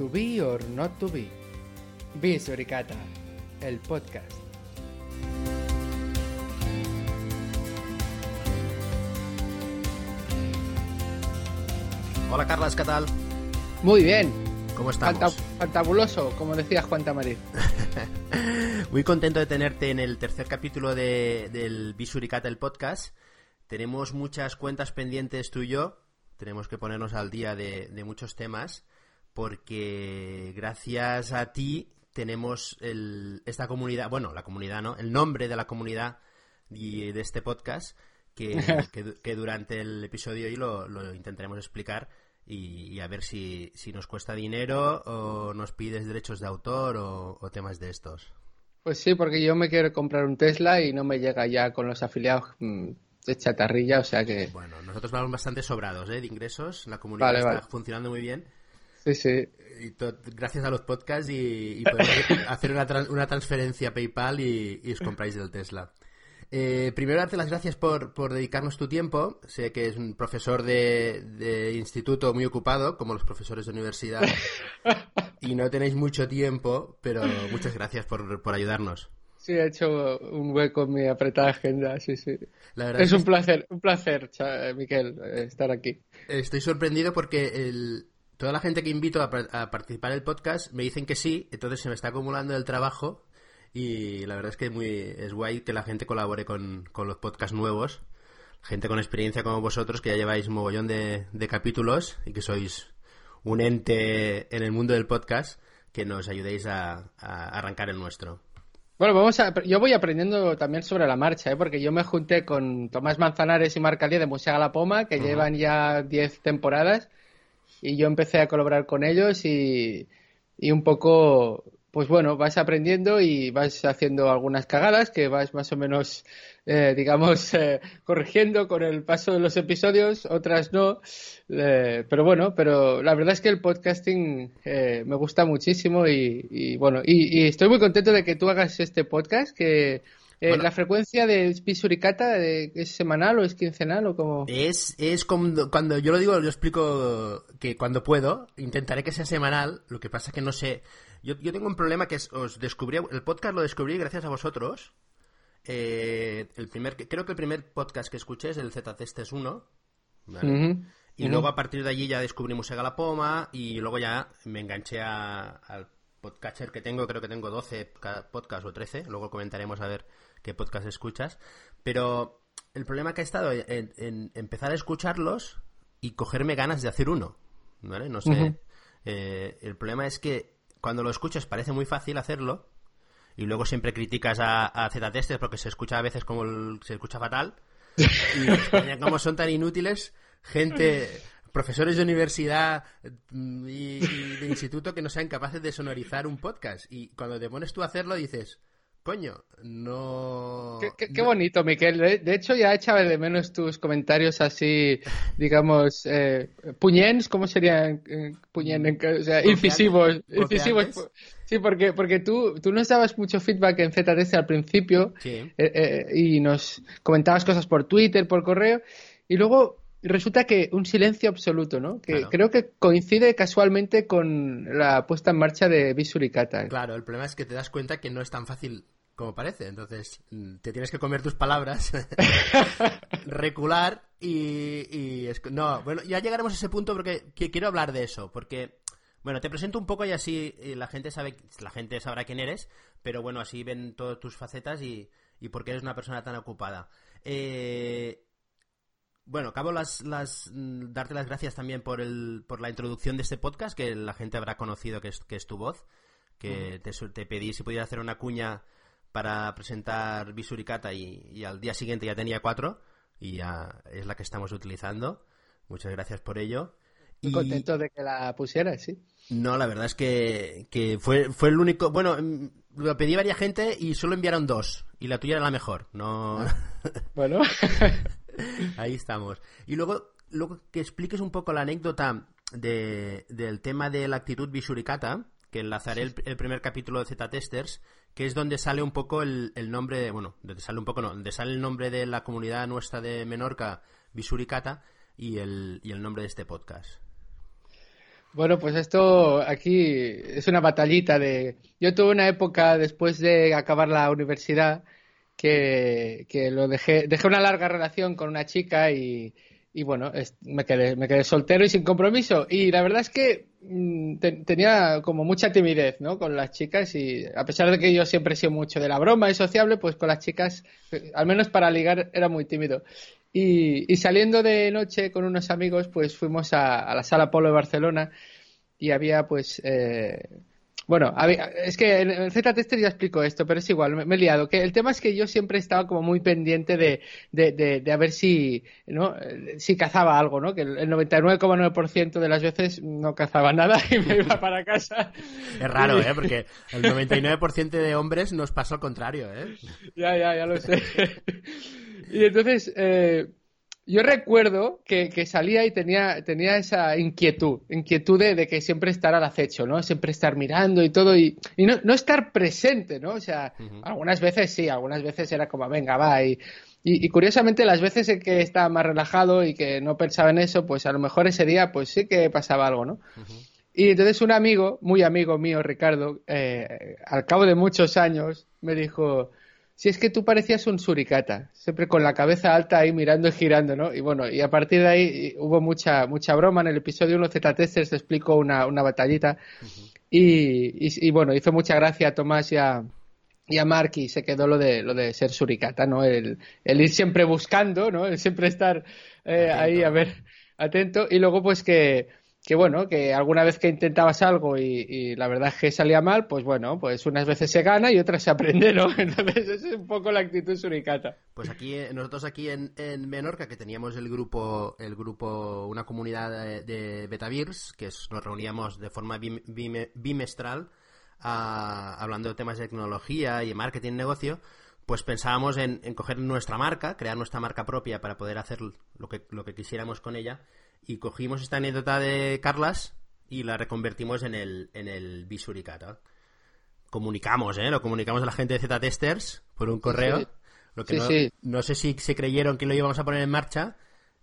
To be or not to be. Be Suricata, el podcast. Hola Carlas, ¿qué tal? Muy bien. ¿Cómo estamos? fantabuloso, como decía Juan Tamarí. Muy contento de tenerte en el tercer capítulo de, del Bisuricata, el podcast. Tenemos muchas cuentas pendientes tú y yo. Tenemos que ponernos al día de, de muchos temas porque gracias a ti tenemos el, esta comunidad, bueno, la comunidad, ¿no? El nombre de la comunidad y de este podcast que, que, durante el episodio hoy lo, lo intentaremos explicar y, y, a ver si, si nos cuesta dinero o nos pides derechos de autor o, o, temas de estos. Pues sí, porque yo me quiero comprar un Tesla y no me llega ya con los afiliados mmm, de chatarrilla, o sea que... Bueno, nosotros vamos bastante sobrados ¿eh? de ingresos, la comunidad vale, está vale. funcionando muy bien. Sí, sí. Y gracias a los podcasts y, y podemos hacer una, una, transferencia PayPal y, y os compráis el Tesla. Eh, primero, darte las gracias por, por, dedicarnos tu tiempo. Sé que es un profesor de, de, instituto muy ocupado, como los profesores de universidad, y no tenéis mucho tiempo, pero muchas gracias por, por ayudarnos. Sí, he hecho un hueco en mi apretada agenda, sí, sí. es, es un placer, un placer, Miquel, estar aquí. Estoy sorprendido porque el, toda la gente que invito a, a participar en el podcast me dicen que sí, entonces se me está acumulando el trabajo y la verdad es que muy, es guay que la gente colabore con, con los podcasts nuevos. Gente con experiencia como vosotros que ya lleváis un mogollón de, de, capítulos y que sois un ente en el mundo del podcast que nos ayudéis a, a arrancar el nuestro. Bueno, vamos a, yo voy aprendiendo también sobre la marcha, ¿eh? porque yo me junté con Tomás Manzanares y Marc Alié de Musea La Poma, que uh -huh. llevan ya 10 temporadas, y yo empecé a colaborar con ellos y, y un poco pues bueno, vas aprendiendo y vas haciendo algunas cagadas que vas más o menos, eh, digamos, eh, corrigiendo con el paso de los episodios, otras no. Eh, pero bueno, pero la verdad es que el podcasting eh, me gusta muchísimo y, y bueno, y, y, estoy muy contento de que tú hagas este podcast que... Bueno, ¿La frecuencia de Pisuricata es semanal o es quincenal o como...? Es, es como, cuando yo lo digo, yo explico que cuando puedo, intentaré que sea semanal, lo que pasa que no sé, yo, yo tengo un problema que es, os descubrí, el podcast lo descubrí gracias a vosotros. Eh, el primer, creo que el primer podcast que escuché es el Z-Testes 1. ¿vale? Uh -huh. Y uh -huh. luego a partir de allí ya descubrimos Sega la Poma y luego ya me enganché a, al podcatcher que tengo, creo que tengo 12 podcasts o 13, luego comentaremos a ver qué podcast escuchas. Pero el problema que ha estado en, en empezar a escucharlos y cogerme ganas de hacer uno. ¿Vale? No sé. Uh -huh. eh, el problema es que cuando lo escuchas parece muy fácil hacerlo y luego siempre criticas a, a Z-Testers porque se escucha a veces como el, se escucha fatal y como son tan inútiles gente profesores de universidad y, y, de instituto que no sean capaces de sonorizar un podcast y cuando te pones tú a hacerlo dices Coño, no. Qué, qué, qué bonito, Miquel. De, hecho, ya echaba de menos tus comentarios así, digamos, eh, puñens, ¿cómo serían eh, puñen? O sea, incisivos. incisivos. Sí, porque, porque tú, tú nos dabas mucho feedback en ZDS al principio sí. eh, eh, y nos comentabas cosas por Twitter, por correo, y luego resulta que un silencio absoluto, ¿no? Que claro. creo que coincide casualmente con la puesta en marcha de Visuricata. Claro, el problema es que te das cuenta que no es tan fácil como parece. Entonces, te tienes que comer tus palabras, recular y, y, No, bueno, ya llegaremos a ese punto porque quiero hablar de eso, porque... Bueno, te presento un poco y así la gente sabe, la gente sabrá quién eres, pero bueno, así ven todas tus facetas y, y por qué eres una persona tan ocupada. Eh, bueno, acabo las, las, darte las gracias también por, el, por la introducción de este podcast, que la gente habrá conocido que es, que es tu voz, que uh -huh. te, te, pedí si podías hacer una cuña para presentar Visuricata y, y, al día siguiente ya tenía cuatro y ya es la que estamos utilizando. Muchas gracias por ello. Muy y... contento de que la pusieras, sí. No, la verdad es que, que fue, fue el único. Bueno, lo pedí a varias gente y solo enviaron dos. Y la tuya era la mejor. No. Bueno. Ahí estamos. Y luego, luego que expliques un poco la anécdota de, del tema de la actitud Visuricata, que enlazaré el, el primer capítulo de Z-Testers, que es donde sale un poco el, el, nombre de, bueno, donde sale un poco, no, donde sale el nombre de la comunidad nuestra de Menorca, Visuricata, y el, y el nombre de este podcast. Bueno, pues esto aquí es una batallita de... Yo tuve una época después de acabar la universidad que, que lo dejé, dejé una larga relación con una chica y, y bueno, me, quedé, me quedé soltero y sin compromiso. Y la verdad es que mm, tenía como mucha timidez, ¿no? Con las chicas y a pesar de que yo siempre he sido mucho de la broma y sociable, pues con las chicas, eh, al menos para ligar, era muy tímido. Y, y saliendo de noche con unos amigos, pues fuimos a, la Sala Polo de Barcelona y había pues eh, bueno, es que en el Z-Tester ya explico esto, pero es igual, me, he liado. Que el tema es que yo siempre estaba como muy pendiente de, de, de, a ver si, ¿no? si cazaba algo, ¿no? Que el 99,9% de las veces no cazaba nada y me iba para casa. Es raro, ¿eh? Porque el 99% de hombres nos pasa al contrario, ¿eh? Ya, ya, ya lo sé. y entonces, eh, yo recuerdo que, salía y tenía, tenía esa inquietud, inquietud de, que siempre estar al acecho, ¿no? Siempre estar mirando y todo y, no, estar presente, ¿no? O sea, algunas veces sí, algunas veces era como, venga, va. Y, y, curiosamente las veces en que estaba más relajado y que no pensaba en eso, pues a lo mejor ese día pues sí que pasaba algo, ¿no? Y entonces un amigo, muy amigo mío, Ricardo, eh, al cabo de muchos años, me dijo, si es que tú parecías un suricata, siempre con la cabeza alta ahí mirando y girando, ¿no? Y bueno, y a partir de ahí hubo mucha mucha broma. En el episodio 1 Z-Testers te explico una, una batallita. y, y, bueno, hizo mucha gracia a Tomás y a, y a Mark y se quedó lo de, lo de ser suricata, ¿no? El, el ir siempre buscando, ¿no? El siempre estar eh, ahí a ver, atento. Y luego pues que que bueno, que alguna vez que intentabas algo y, la verdad es que salía mal, pues bueno, pues unas veces se gana y otras se aprende, ¿no? Entonces esa es un poco la actitud suricata. Pues aquí, eh, nosotros aquí en, en Menorca, que teníamos el grupo, el grupo, una comunidad de, Betavirs, que nos reuníamos de forma bimestral, hablando de temas de tecnología y marketing negocio, pues pensábamos en, en coger nuestra marca, crear nuestra marca propia para poder hacer lo que, lo que quisiéramos con ella y cogimos esta anécdota de Carlas y la reconvertimos en el, en el Bisuricata. Comunicamos, ¿eh? Lo comunicamos a la gente de Z-Testers por un correo. Lo que no, sé si se creyeron que lo íbamos a poner en marcha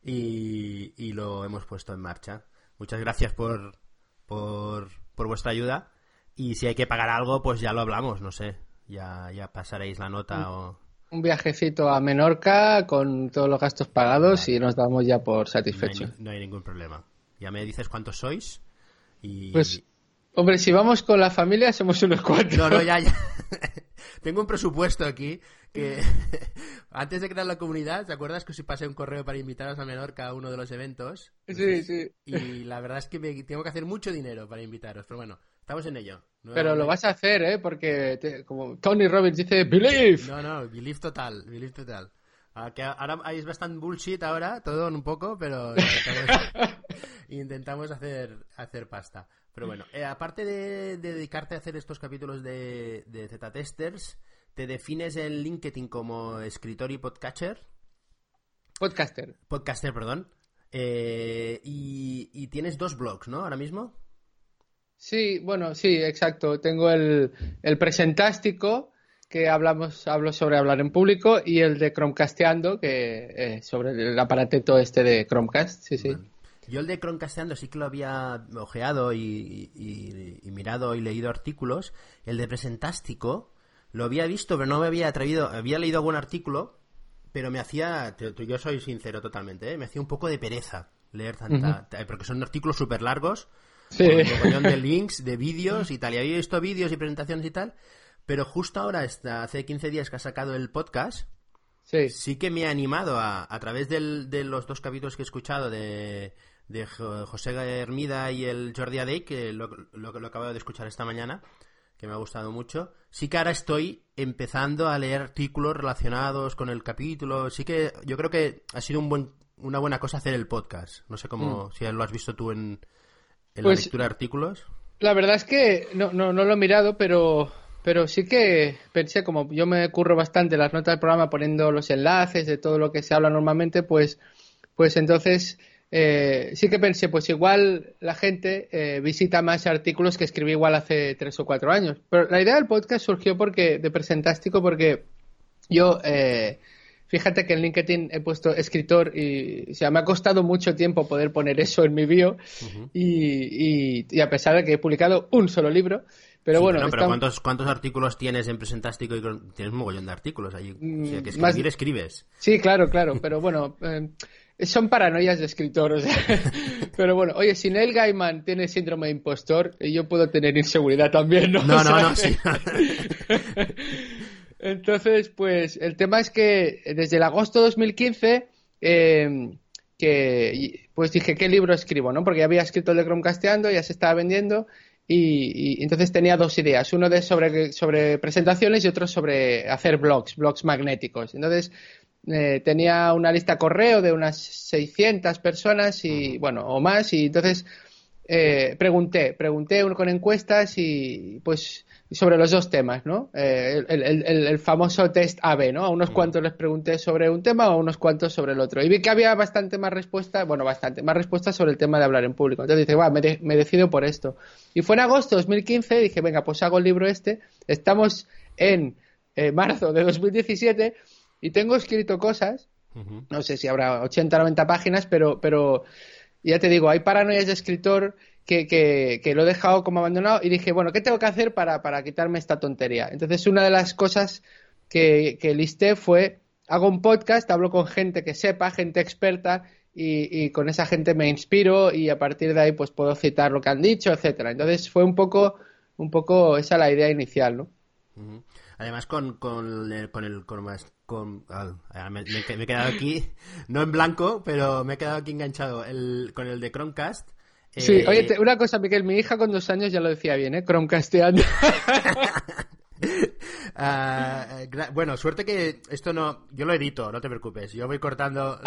y, y lo hemos puesto en marcha. Muchas gracias por, por, por vuestra ayuda. Y si hay que pagar algo, pues ya lo hablamos, no sé. Ya, ya pasaréis la nota mm. o un viajecito a Menorca con todos los gastos pagados y nos damos ya por satisfechos. No hay, ningún problema. Ya me dices cuántos sois y... Pues, hombre, si vamos con la familia somos unos cuantos. No, no, ya, ya. Tengo un presupuesto aquí que antes de crear la comunidad, ¿te acuerdas que os pasé un correo para invitaros a Menorca a uno de los eventos? Sí, sí. Y la verdad es que tengo que hacer mucho dinero para invitaros, pero bueno, estamos en ello. Pero lo vas a hacer, ¿eh? Porque como Tony Robbins dice, believe. No, no, believe total, believe total. Ah, ahora hay bastante bullshit ahora, todo un poco, pero intentamos, hacer, hacer pasta. Pero bueno, eh, aparte de, dedicarte a hacer estos capítulos de, de Z-Testers, ¿te defines en LinkedIn como escritor y podcaster? Podcaster. Podcaster, perdón. Eh, y, y tienes dos blogs, ¿no? Ahora mismo. Sí, bueno, sí, exacto. Tengo el, el presentástico que hablamos, hablo sobre hablar en público y el de Chromecasteando, que eh, sobre el aparateto este de Chromecast, sí, sí. Yo el de Chromecasteando sí que lo había ojeado y, y, mirado y leído artículos. El de Presentástico lo había visto, pero no me había atrevido. Había leído algún artículo, pero me hacía, yo soy sincero totalmente, ¿eh? me hacía un poco de pereza leer tanta, porque son artículos súper largos Sí. De links, de vídeos y tal. Y había visto vídeos y presentaciones y tal. Pero justo ahora, hace 15 días que ha sacado el podcast, sí, sí que me ha animado a, a través del, de los dos capítulos que he escuchado de, de José Hermida y el Jordi Adey, que lo, lo, lo acabo de escuchar esta mañana, que me ha gustado mucho. Sí que ahora estoy empezando a leer artículos relacionados con el capítulo. Sí que yo creo que ha sido un buen, una buena cosa hacer el podcast. No sé cómo, mm. si lo has visto tú en, ¿En la pues, lectura de artículos? La verdad es que no, no, no lo he mirado, pero, pero sí que pensé, como yo me curro bastante las notas del programa poniendo los enlaces de todo lo que se habla normalmente, pues, pues entonces eh, sí que pensé, pues igual la gente eh, visita más artículos que escribí igual hace tres o cuatro años. Pero la idea del podcast surgió porque de Presentástico porque yo eh, Fíjate que en LinkedIn he puesto escritor y o sea, me ha costado mucho tiempo poder poner eso en mi bio y, a pesar de que he publicado un solo libro, pero bueno... pero ¿cuántos, ¿cuántos artículos tienes en Presentástico? Y tienes un mogollón de artículos ahí. O sea, que mm, escribir, escribes. Sí, claro, claro, pero bueno... Eh, son paranoias de escritor, o sea. Pero bueno, oye, si Neil Gaiman tiene síndrome de impostor, yo puedo tener inseguridad también, ¿no? No, no, no, sí. Entonces, pues el tema es que desde el agosto de 2015, em, que pues dije, ¿qué libro escribo? ¿no? Porque ya había escrito el de Chromecasteando, ya se estaba vendiendo, y, entonces tenía dos ideas, uno de sobre, sobre presentaciones y otro sobre hacer blogs, blogs magnéticos. Entonces, eh, tenía una lista correo de unas 600 personas y, bueno, o más, y entonces eh, pregunté, pregunté con encuestas y, pues, sobre los dos temas, ¿no? Eh, el, famoso test AB, ¿no? A unos cuantos les pregunté sobre un tema o a unos cuantos sobre el otro. Y vi que había bastante más respuesta, bueno, bastante más respuestas sobre el tema de hablar en público. Entonces dije, bueno, me, me, decido por esto. Y fue en agosto de 2015, dije, venga, pues hago el libro este. Estamos en marzo de 2017 y tengo escrito cosas, no sé si habrá 80 o 90 páginas, pero, pero ya te digo, hay paranoias de escritor que, que, lo he dejado como abandonado y dije, bueno, ¿qué tengo que hacer para, para quitarme esta tontería? Entonces, una de las cosas que, que listé fue, hago un podcast, hablo con gente que sepa, gente experta, y, y, con esa gente me inspiro y a partir de ahí pues puedo citar lo que han dicho, etcétera. Entonces fue un poco, un poco esa la idea inicial, ¿no? Además, con, con, el, con el con, con ah, me, he quedado aquí, no en blanco, pero me he quedado aquí enganchado el, con el de Chromecast. Sí, oye, eh, una cosa, Miguel, mi hija con dos años ya lo decía bien, ¿eh? Chromecasteando. Ah, bueno, suerte que esto no. Yo lo edito, no te preocupes. Yo voy cortando.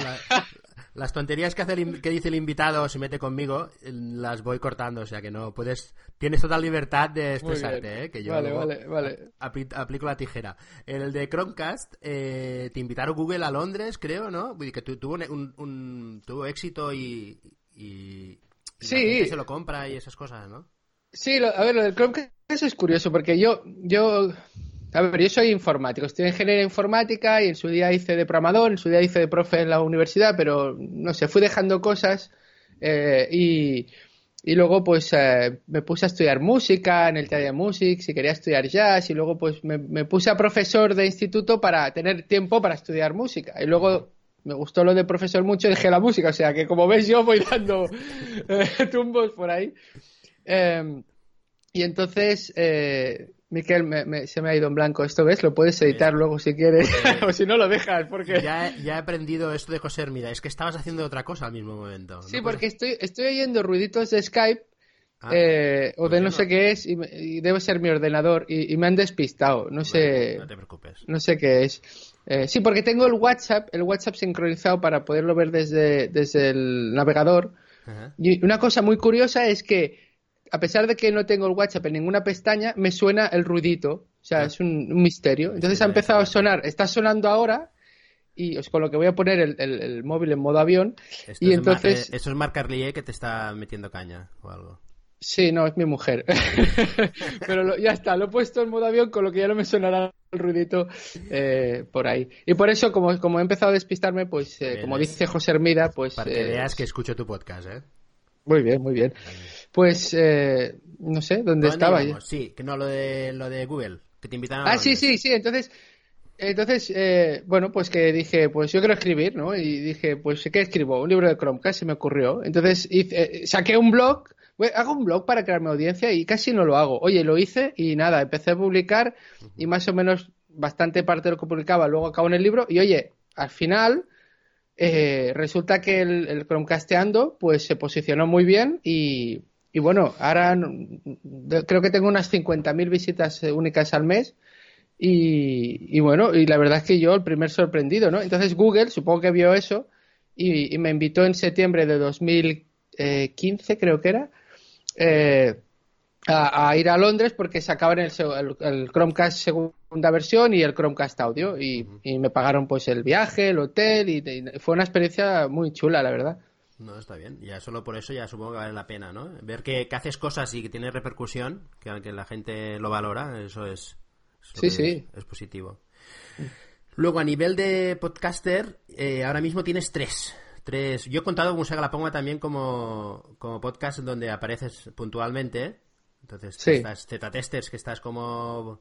las tonterías que, hace que dice el invitado se mete conmigo, las voy cortando. O sea que no puedes. Tienes total libertad de expresarte, ¿eh? Que yo vale, vale, vale. aplico la tijera. En el de Chromecast, eh, te invitaron Google a Londres, creo, ¿no? Que tuvo, un, tuvo éxito y. y, sí. se lo compra y esas cosas, ¿no? Sí, a ver, lo del Chromecast es curioso porque yo, yo, a ver, yo soy informático, estoy en ingeniería informática y en su día hice de programador, en su día hice de profe en la universidad, pero no sé, fui dejando cosas eh, y, y, luego pues eh, me puse a estudiar música en el taller de music, si quería estudiar jazz y luego pues me, me, puse a profesor de instituto para tener tiempo para estudiar música y luego me gustó lo de profesor mucho y dejé la música, o sea que como ves yo voy dando eh, tumbos por ahí. Em, y entonces, eh, Miquel, se me ha ido en blanco. ¿Esto ves? Lo puedes editar luego si quieres. o si no, lo dejas. porque ya, ya, he aprendido esto de José Hermida. Es que estabas haciendo otra cosa al mismo momento. Sí, porque estoy, estoy oyendo ruiditos de Skype. Ah, eh, o pues de no, sé qué es y, debe ser mi ordenador y, me han despistado no sé no te preocupes no sé qué es eh, sí porque tengo el WhatsApp el WhatsApp sincronizado para poderlo ver desde, desde el navegador y una cosa muy curiosa es que a pesar de que no tengo el WhatsApp en ninguna pestaña, me suena el ruidito. O sea, ah. es un, misterio. Entonces ha empezado a sonar, está sonando ahora y con lo que voy a poner el, móvil en modo avión. Esto y es entonces... Eso es Marc Carlier que te está metiendo caña o algo. Sí, no, es mi mujer. Pero ya está, lo he puesto en modo avión con lo que ya no me sonará el ruidito eh, por ahí. Y por eso, como, como he empezado a despistarme, pues eh, como dice José Hermida, pues... Para que veas que escucho tu podcast, ¿eh? Muy bien, muy bien. Pues eh, no sé, ¿dónde estaba? Sí, que no, lo de, lo de Google, que te invitan a... Ah, sí, sí, sí, entonces... Entonces, eh, bueno, pues que dije, pues yo quiero escribir, ¿no? Y dije, pues ¿qué escribo? Un libro de Chromecast, se me ocurrió. Entonces hice, eh, saqué un blog, hago un blog para crearme audiencia y casi no lo hago. Oye, lo hice y nada, empecé a publicar y más o menos bastante parte de lo que publicaba luego acabo en el libro y oye, al final eh, resulta que el, el, Chromecasteando pues se posicionó muy bien y, y bueno, ahora creo que tengo unas 50.000 visitas eh, únicas al mes y, y, bueno, y la verdad es que yo el primer sorprendido, ¿no? Entonces Google supongo que vio eso y, me invitó en septiembre de 2015 creo que era eh, a, ir a Londres porque sacaban el, el, Chromecast segunda versión y el Chromecast audio y, me pagaron pues el viaje, el hotel y, fue una experiencia muy chula, la verdad. No, está bien. Ya solo por eso ya supongo que vale la pena, ¿no? Ver que, haces cosas y que tiene repercusión, que, que la gente lo valora, eso es, sí, sí. es positivo. Luego, a nivel de podcaster, eh, ahora mismo tienes tres. Tres. Yo he contado con Saga La Ponga también como, como podcast donde apareces puntualmente. Entonces, Sí. estás Z-Testers, que estás como,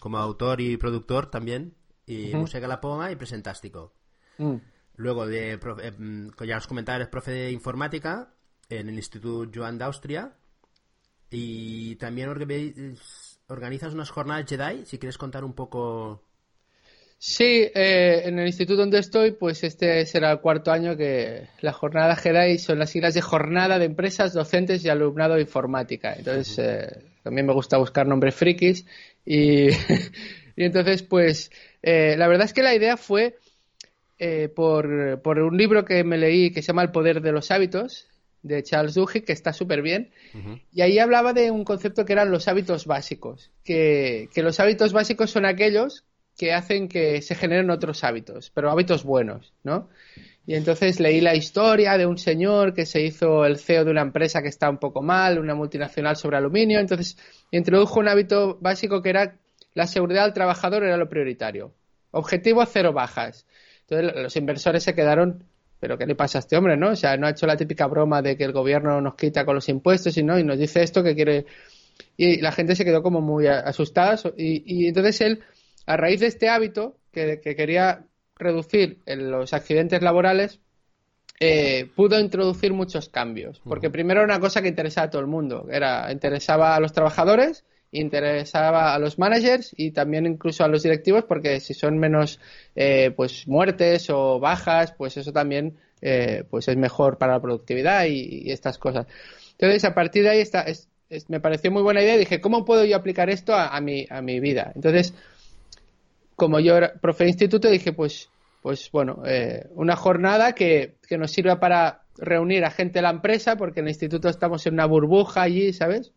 como autor y productor también. Y. Musega La Ponga y Presentástico. Mm. Luego, de, profe- eh, mm, ya os comentaba, eres profe de informática en el Instituto Joan d'Austria. Y también orga- organizas unas jornadas Jedi. Si quieres contar un poco. Sí, eh, en el instituto donde estoy, pues este será el cuarto año que la jornada GEDAI son las siglas de Jornada de Empresas, Docentes y Alumnado de Informática. Entonces, eh, también me gusta buscar nombres frikis y, y entonces, pues, eh, la verdad es que la idea fue eh, por, por un libro que me leí que se llama El Poder de los Hábitos, de Charles Duhigg, que está súper bien. Y ahí hablaba de un concepto que eran los hábitos básicos, que, que los hábitos básicos son aquellos que hacen que se generen otros hábitos, pero hábitos buenos, ¿no? Y entonces leí la historia de un señor que se hizo el CEO de una empresa que está un poco mal, una multinacional sobre aluminio, entonces introdujo un hábito básico que era la seguridad del trabajador era lo prioritario. Objetivo cero bajas. Entonces los inversores se quedaron, pero ¿qué le pasa a este hombre, no? O sea, no ha hecho la típica broma de que el gobierno nos quita con los impuestos y no, y nos dice esto que quiere y la gente se quedó como muy asustada y, y entonces él a raíz de este hábito que, que quería reducir en los accidentes laborales eh, pudo introducir muchos cambios. Porque primero era una cosa que interesaba a todo el mundo. Era interesaba a los trabajadores interesaba a los managers y también incluso a los directivos porque si son menos eh, pues muertes o bajas pues eso también eh, pues es mejor para la productividad y, y estas cosas. Entonces a partir de ahí está, es- es- me pareció muy buena idea y dije cómo puedo yo aplicar esto a, a mi a mi vida entonces como yo era profe de instituto, dije, pues, pues bueno, eh, una jornada que, que nos sirva para reunir a gente de la empresa, porque en el instituto estamos en una burbuja allí, ¿sabes?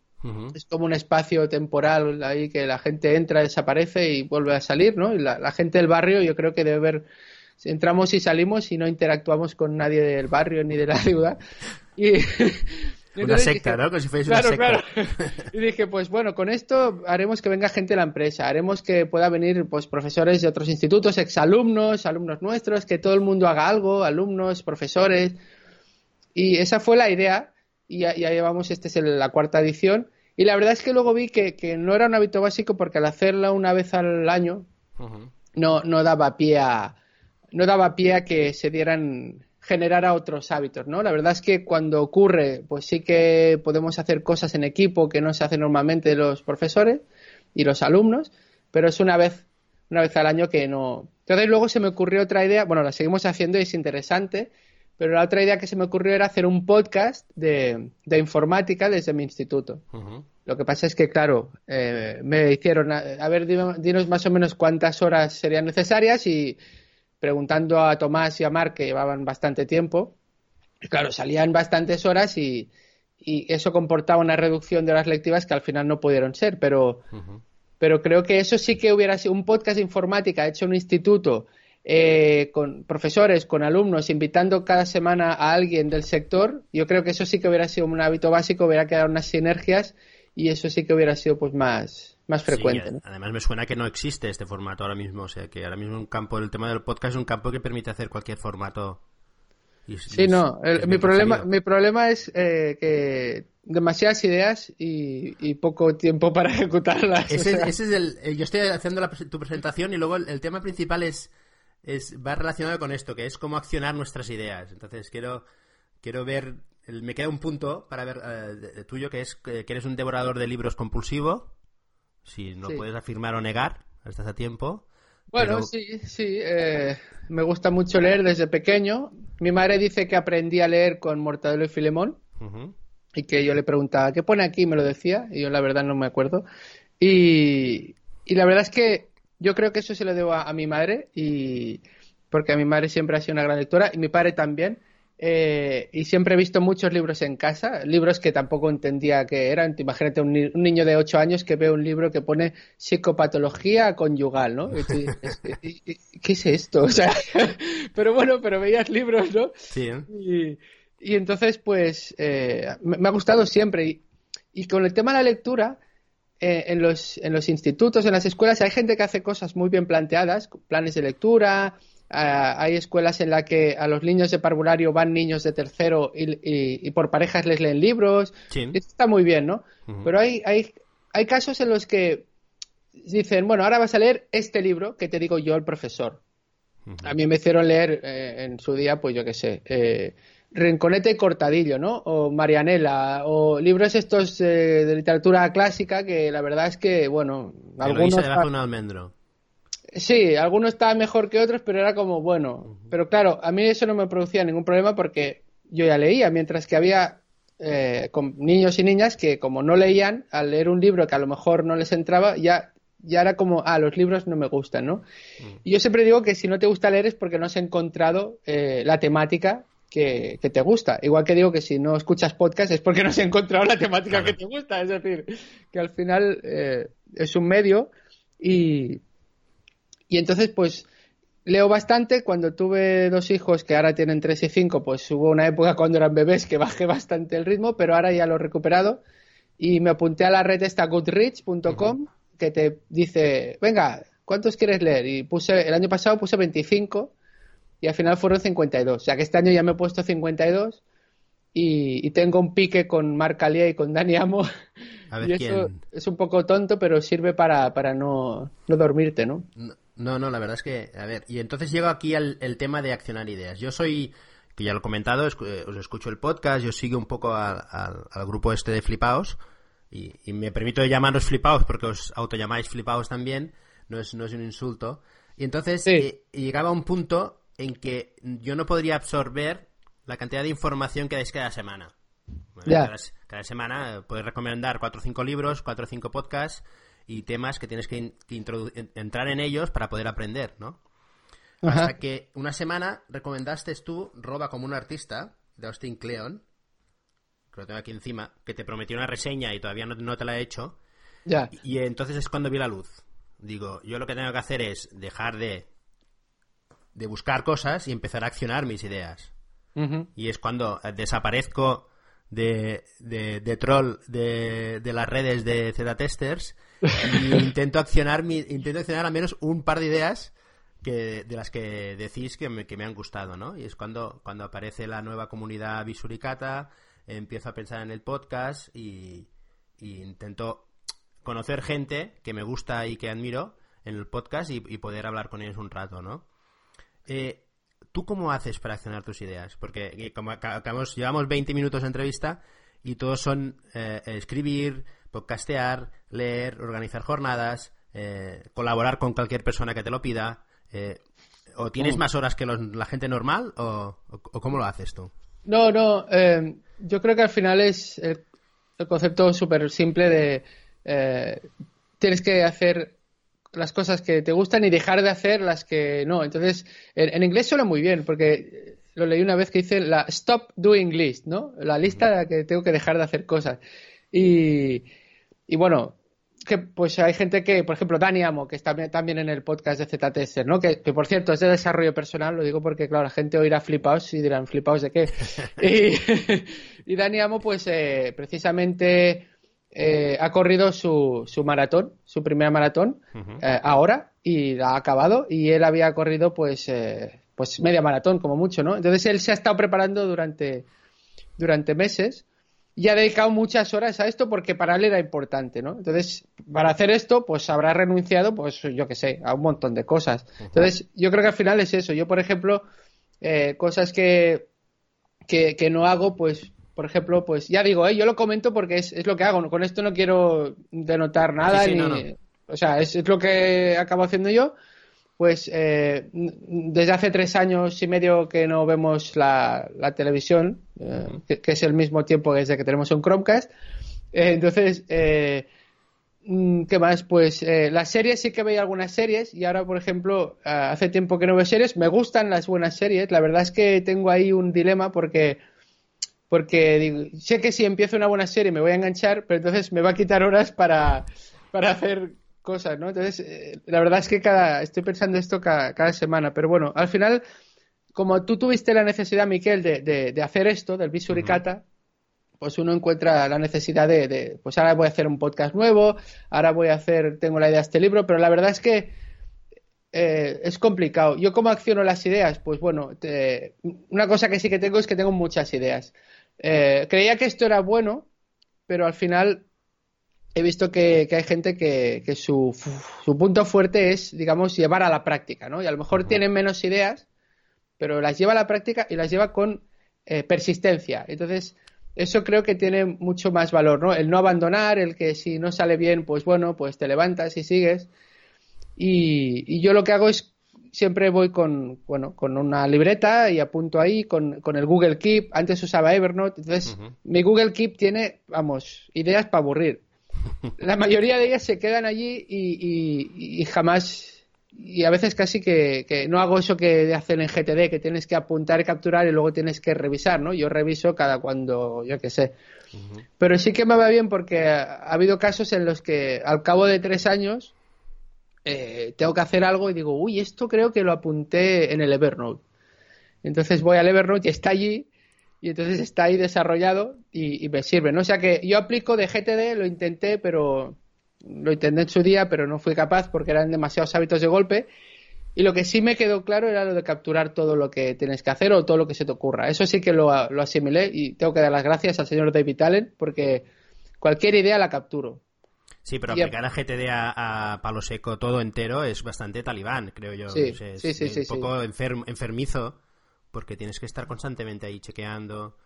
Es como un espacio temporal ahí que la gente entra, desaparece y vuelve a salir, ¿no? Y la, la gente del barrio yo creo que debe ver, si entramos y salimos y no interactuamos con nadie del barrio ni de la ciudad. Y Una secta, dije, ¿no? Como si fuese Claro, una secta. claro. Y dije, pues bueno, con esto haremos que venga gente de la empresa, haremos que pueda venir pues profesores de otros institutos, exalumnos, alumnos nuestros, que todo el mundo haga algo, alumnos, profesores. Y esa fue la idea, y ya, ya llevamos, este es la cuarta edición. Y la verdad es que luego vi que, que no era un hábito básico porque al hacerla una vez al año no, no daba pie a no daba pie a que se dieran generar a otros hábitos, ¿no? La verdad es que cuando ocurre, pues sí que podemos hacer cosas en equipo que no se hacen normalmente los profesores y los alumnos, pero es una vez una vez al año que no. Entonces luego se me ocurrió otra idea, bueno, la seguimos haciendo y es interesante, pero la otra idea que se me ocurrió era hacer un podcast de, de informática desde mi instituto. Lo que pasa es que, claro, eh, me hicieron, a, a ver, dinos más o menos cuántas horas serían necesarias y preguntando a Tomás y a Marc, que llevaban bastante tiempo, claro, salían bastantes horas y, y eso comportaba una reducción de horas lectivas que al final no pudieron ser, pero, pero creo que eso sí que hubiera sido un podcast de informática hecho en un instituto eh, con profesores, con alumnos, invitando cada semana a alguien del sector. Yo creo que eso sí que hubiera sido un hábito básico, hubiera quedado unas sinergias y eso sí que hubiera sido pues más, más frecuente. Sí, ¿no? Además me suena que no existe este formato ahora mismo, o sea que ahora mismo un campo, el tema del podcast es un campo que permite hacer cualquier formato. Y Sí, no, el- mi problema, mi problema es eh, que demasiadas ideas y, y poco tiempo para ejecutarlas. o Ese, sea. ese es el. eh, Yo estoy haciendo la tu presentación y luego el, el tema principal es, es. va relacionado con esto, que es cómo accionar nuestras ideas. Entonces quiero. Quiero ver. me queda un punto para ver eh, tuyo, que es que eres un devorador de libros compulsivo. Si no Sí. puedes afirmar o negar, estás a tiempo. Bueno, pero- sí, sí. eh, me gusta mucho leer desde pequeño. Mi madre dice que aprendí a leer con Mortadelo y Filemón y que yo le preguntaba, ¿qué pone aquí? Y me lo decía y yo la verdad no me acuerdo. Y, y la verdad es que yo creo que eso se lo debo a, a mi madre y porque a mi madre siempre ha sido una gran lectora y mi padre también. Eh, y siempre he visto muchos libros en casa, libros que tampoco entendía qué eran. Te Imagínate un, ni- un niño de 8 años que ve un libro que pone psicopatología conyugal, ¿no? Y tú dices, "¿Y- y- y- ¿Qué es esto? O sea, pero bueno, pero veías libros, ¿no? Sí, ¿eh? Y, entonces, pues, eh, me, me ha gustado siempre. Y, con el tema de la lectura, en, los, en los institutos, en las escuelas, hay gente que hace cosas muy bien planteadas, planes de lectura, hay escuelas en las que a los niños de parvulario van niños de tercero y, por parejas les leen libros. Esto está muy bien, ¿no? Pero hay, hay, hay casos en los que dicen, bueno, ahora vas a leer este libro que te digo yo, el profesor. A mí me hicieron leer eh, en su día, pues yo qué sé, eh, Rinconete y Cortadillo, ¿no? O Marianela, o libros estos eh, de literatura clásica que la verdad es que, bueno, algunos... un almendro. Sí, algunos estaban mejor que otros, pero era como, bueno. Pero claro, a mí eso no me producía ningún problema porque yo ya leía, mientras que había eh, con niños y niñas que como no leían, al leer un libro que a lo mejor no les entraba, ya, ya era como, ah, los libros no me gustan, ¿no? Y yo siempre digo que si no te gusta leer es porque no has encontrado eh, la temática que, te gusta. Igual que digo que si no escuchas podcast es porque no has encontrado la temática que te gusta. Es decir, que al final eh, es un medio y, y entonces, pues, leo bastante. Cuando tuve dos hijos, que ahora tienen tres y cinco, pues hubo una época cuando eran bebés que bajé bastante el ritmo, pero ahora ya lo he recuperado. Y me apunté a la red esta goodreads.com, que te dice, venga, ¿cuántos quieres leer? Y puse, el año pasado puse 25 y al final fueron 52. O sea que este año ya me he puesto 52 y, y tengo un pique con Marc Alier y con Dani Amo. y eso es un poco tonto, pero sirve para, para no, no dormirte, ¿no? no no, no, la verdad es que, a ver, y entonces llega aquí el, tema de accionar ideas. Yo soy, que ya lo he comentado, eh, os escucho el podcast, yo sigo un poco al, grupo este de flipaos y, me permito llamaros flipaos porque os autollamáis flipaos también, no es, no es un insulto. Y entonces eh, llegaba un punto en que yo no podría absorber la cantidad de información que dais cada semana. cada, cada, semana puedes recomendar cuatro o cinco libros, cuatro o cinco podcasts y temas que tienes que, entrar en ellos para poder aprender, ¿no? Hasta que una semana recomendaste tú Roba como un artista de Austin Kleon, que lo tengo aquí encima, que te prometió una reseña y todavía no, te la he hecho. Ya. Y, entonces es cuando vi la luz. Digo, yo lo que tengo que hacer es dejar de, de buscar cosas y empezar a accionar mis ideas. Y es cuando desaparezco de, de, troll de, de, las redes de Z-Testers y intento accionar, mi, intento accionar al menos un par de ideas que, de las que decís que me, que me han gustado, ¿no? Y es cuando, cuando aparece la nueva comunidad Visuricata, empiezo a pensar en el podcast y, intento conocer gente que me gusta y que admiro en el podcast y, poder hablar con ellos un rato, ¿no? Eh, ¿Tú cómo haces para accionar tus ideas? Porque eh, como acabamos, llevamos 20 minutos de entrevista y todos son eh, escribir, podcastear, leer, organizar jornadas, eh, colaborar con cualquier persona que te lo pida. Eh, ¿O tienes más horas que la gente normal o, cómo lo haces tú? No, no. Eh, yo creo que al final es el, concepto súper simple de tienes que hacer las cosas que te gustan y dejar de hacer las que no. Entonces, en, inglés suena muy bien porque lo leí una vez que dice la stop doing list, ¿no? La lista de la que tengo que dejar de hacer cosas. Y, y bueno, que pues hay gente que, por ejemplo, Dani Amo, que está también en el podcast de ZTS, ¿no? Que, por cierto es de desarrollo personal, lo digo porque, claro, la gente oirá flipaos y dirán, ¿flipaos de qué? y, Dani Amo, pues eh, precisamente eh, ha corrido su, su maratón, su primera maratón, eh, ahora, y la ha acabado, y él había corrido, pues, pues media maratón, como mucho, ¿no? Entonces él se ha estado preparando durante, durante meses y ha dedicado muchas horas a esto porque para él era importante, ¿no? Entonces, para hacer esto, pues habrá renunciado, pues yo qué sé, a un montón de cosas. Entonces, yo creo que al final es eso. Yo, por ejemplo, eh, cosas que, que, no hago, pues, por ejemplo, pues ya digo, ¿eh? yo lo comento porque es, es lo que hago. Con esto no quiero denotar nada, ni, o sea, es, es, lo que acabo haciendo yo pues eh, desde hace tres años y medio que no vemos la, televisión, eh, que, es el mismo tiempo desde que tenemos un Chromecast. Eh, entonces, mm, ¿qué más? Pues las series sí que veía algunas series y ahora, por ejemplo, hace tiempo que no veo series. Me gustan las buenas series. La verdad es que tengo ahí un dilema porque porque sé que si empiezo una buena serie me voy a enganchar, pero entonces me va a quitar horas para, para hacer cosas, ¿no? Entonces, eh, la verdad es que cada, estoy pensando esto cada, semana, pero bueno, al final, como tú tuviste la necesidad, Miquel, de, de, hacer esto, del Visuricata, pues uno encuentra la necesidad de, pues ahora voy a hacer un podcast nuevo, ahora voy a hacer, tengo la idea de este libro, pero la verdad es que eh, es complicado. Yo cómo acciono las ideas, pues bueno, una cosa que sí que tengo es que tengo muchas ideas. Eh, creía que esto era bueno, pero al final he visto que, hay gente que, su, punto fuerte es, digamos, llevar a la práctica, ¿no? Y a lo mejor tienen menos ideas, pero las lleva a la práctica y las lleva con eh, persistencia. Entonces, eso creo que tiene mucho más valor, ¿no? El no abandonar, el que si no sale bien, pues bueno, pues te levantas y sigues. Y, yo lo que hago es siempre voy con, bueno, con una libreta y apunto ahí con, el Google Keep. Antes usaba Evernote, entonces mi Google Keep tiene, vamos, ideas para aburrir. La mayoría de ellas se quedan allí y, jamás y a veces casi que, no hago eso que hacen en GTD, que tienes que apuntar y capturar y luego tienes que revisar, ¿no? Yo reviso cada cuando, yo qué sé. Pero sí que me va bien porque ha, habido casos en los que al cabo de tres años eh, tengo que hacer algo y digo, uy, esto creo que lo apunté en el Evernote. Entonces voy al Evernote y está allí y entonces está ahí desarrollado y, me sirve, ¿no? O sea que yo aplico de GTD, lo intenté, pero lo intenté en su día, pero no fui capaz porque eran demasiados hábitos de golpe. Y lo que sí me quedó claro era lo de capturar todo lo que tienes que hacer o todo lo que se te ocurra. Eso sí que lo, lo asimilé y tengo que dar las gracias al señor David Allen porque cualquier idea la capturo. Sí, pero aplicar a GTD a, palo seco todo entero es bastante talibán, creo yo. Sí, sí, sí, un poco enfermizo porque tienes que estar constantemente ahí chequeando,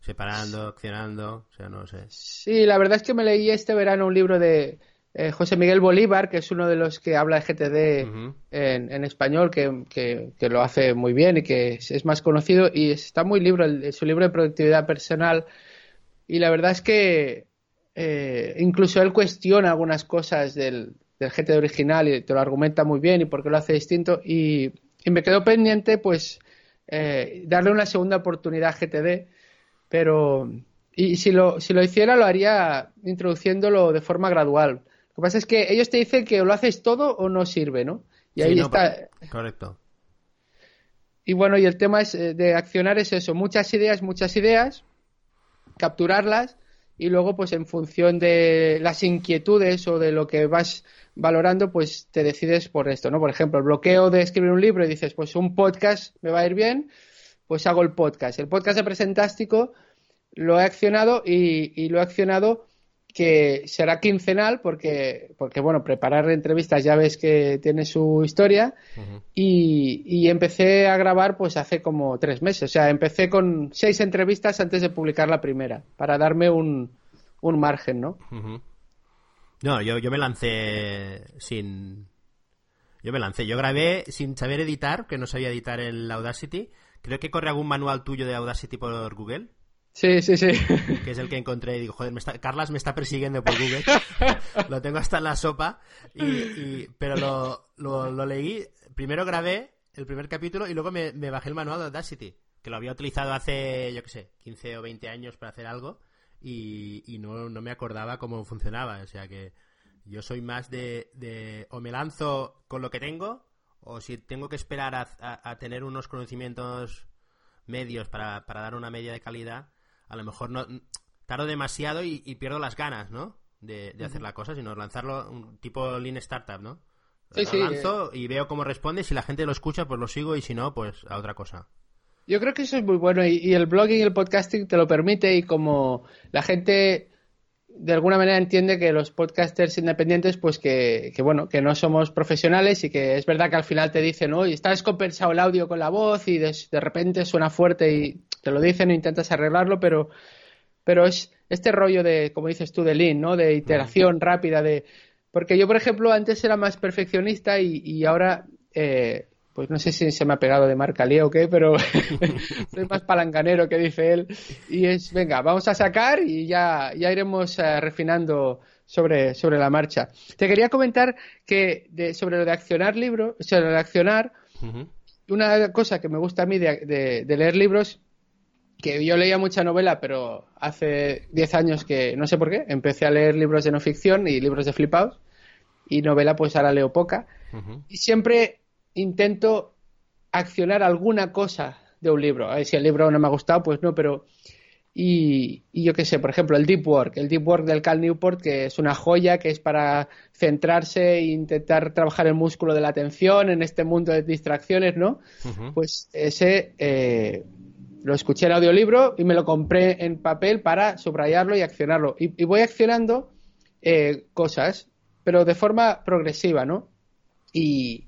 separando, accionando, o sea, no sé. Sí, la verdad es que me leí este verano un libro de eh, José Miguel Bolívar, que es uno de los que habla de GTD en, español, que, lo hace muy bien y que es, más conocido, y está muy libro, su libro de productividad personal, y la verdad es que eh, incluso él cuestiona algunas cosas del, del GTD original y te lo argumenta muy bien y por qué lo hace distinto, y, y me quedó pendiente, pues, eh, darle una segunda oportunidad a GTD, pero y si lo, si lo hiciera lo haría introduciéndolo de forma gradual. Lo que pasa es que ellos te dicen que lo haces todo o no sirve, ¿no? Y ahí está. Correcto. Y bueno, y el tema es eh, de accionar es eso, muchas ideas, muchas ideas, capturarlas y luego pues en función de las inquietudes o de lo que vas valorando, pues te decides por esto, ¿no? Por ejemplo, el bloqueo de escribir un libro y dices, pues un podcast me va a ir bien, pues hago el podcast. El podcast de Presentástico lo he accionado y, lo he accionado que será quincenal porque, porque bueno, preparar entrevistas ya ves que tiene su historia y, y, empecé a grabar pues hace como tres meses. O sea, empecé con seis entrevistas antes de publicar la primera para darme un, un margen, ¿no? No, yo, yo me lancé sin... Yo me lancé. Yo grabé sin saber editar, que no sabía editar el Audacity. Creo que corre algún manual tuyo de Audacity por Google. Sí, sí, sí. Que es el que encontré y digo, joder, me está... Carlas me está persiguiendo por Google. lo tengo hasta en la sopa. Y, Pero lo, lo, leí. Primero grabé el primer capítulo y luego me, me bajé el manual de Audacity. Que lo había utilizado hace, yo qué sé, 15 o 20 años para hacer algo y, no, me acordaba cómo funcionaba. O sea que yo soy más de, o me lanzo con lo que tengo o si tengo que esperar a, tener unos conocimientos medios para, dar una media de calidad, a lo mejor no tardo demasiado y, pierdo las ganas, ¿no? De, hacer la cosa, sino lanzarlo un tipo Lean Startup, ¿no? lo lanzo y veo cómo responde. Si la gente lo escucha, pues lo sigo y si no, pues a otra cosa. Yo creo que eso es muy bueno y, el blogging y el podcasting te lo permite y como la gente de alguna manera entiende que los podcasters independientes, pues que, bueno, que no somos profesionales y que es verdad que al final te dicen, oye, está descompensado el audio con la voz y de, repente suena fuerte y te lo dicen e intentas arreglarlo, pero, pero es este rollo de, como dices tú, de lean, ¿no? De iteración rápida, de... Porque yo, por ejemplo, antes era más perfeccionista y, y ahora eh, pues no sé si se me ha pegado de marca Leo o qué, pero soy más palanganero que dice él. Y es, venga, vamos a sacar y ya, ya iremos eh, refinando sobre, sobre la marcha. Te quería comentar que sobre lo de accionar libros, sobre lo de accionar, una cosa que me gusta a mí de, leer libros, que yo leía mucha novela, pero hace 10 años que no sé por qué, empecé a leer libros de no ficción y libros de flipados, y novela pues ahora leo poca. Y siempre intento accionar alguna cosa de un libro. A ver, si el libro no me ha gustado, pues no, pero Y, yo qué sé, por ejemplo, el Deep Work, el Deep Work del Cal Newport, que es una joya, que es para centrarse e intentar trabajar el músculo de la atención en este mundo de distracciones, ¿no? Pues ese eh, lo escuché en audiolibro y me lo compré en papel para subrayarlo y accionarlo. Y, voy accionando eh, cosas, pero de forma progresiva, ¿no? Y,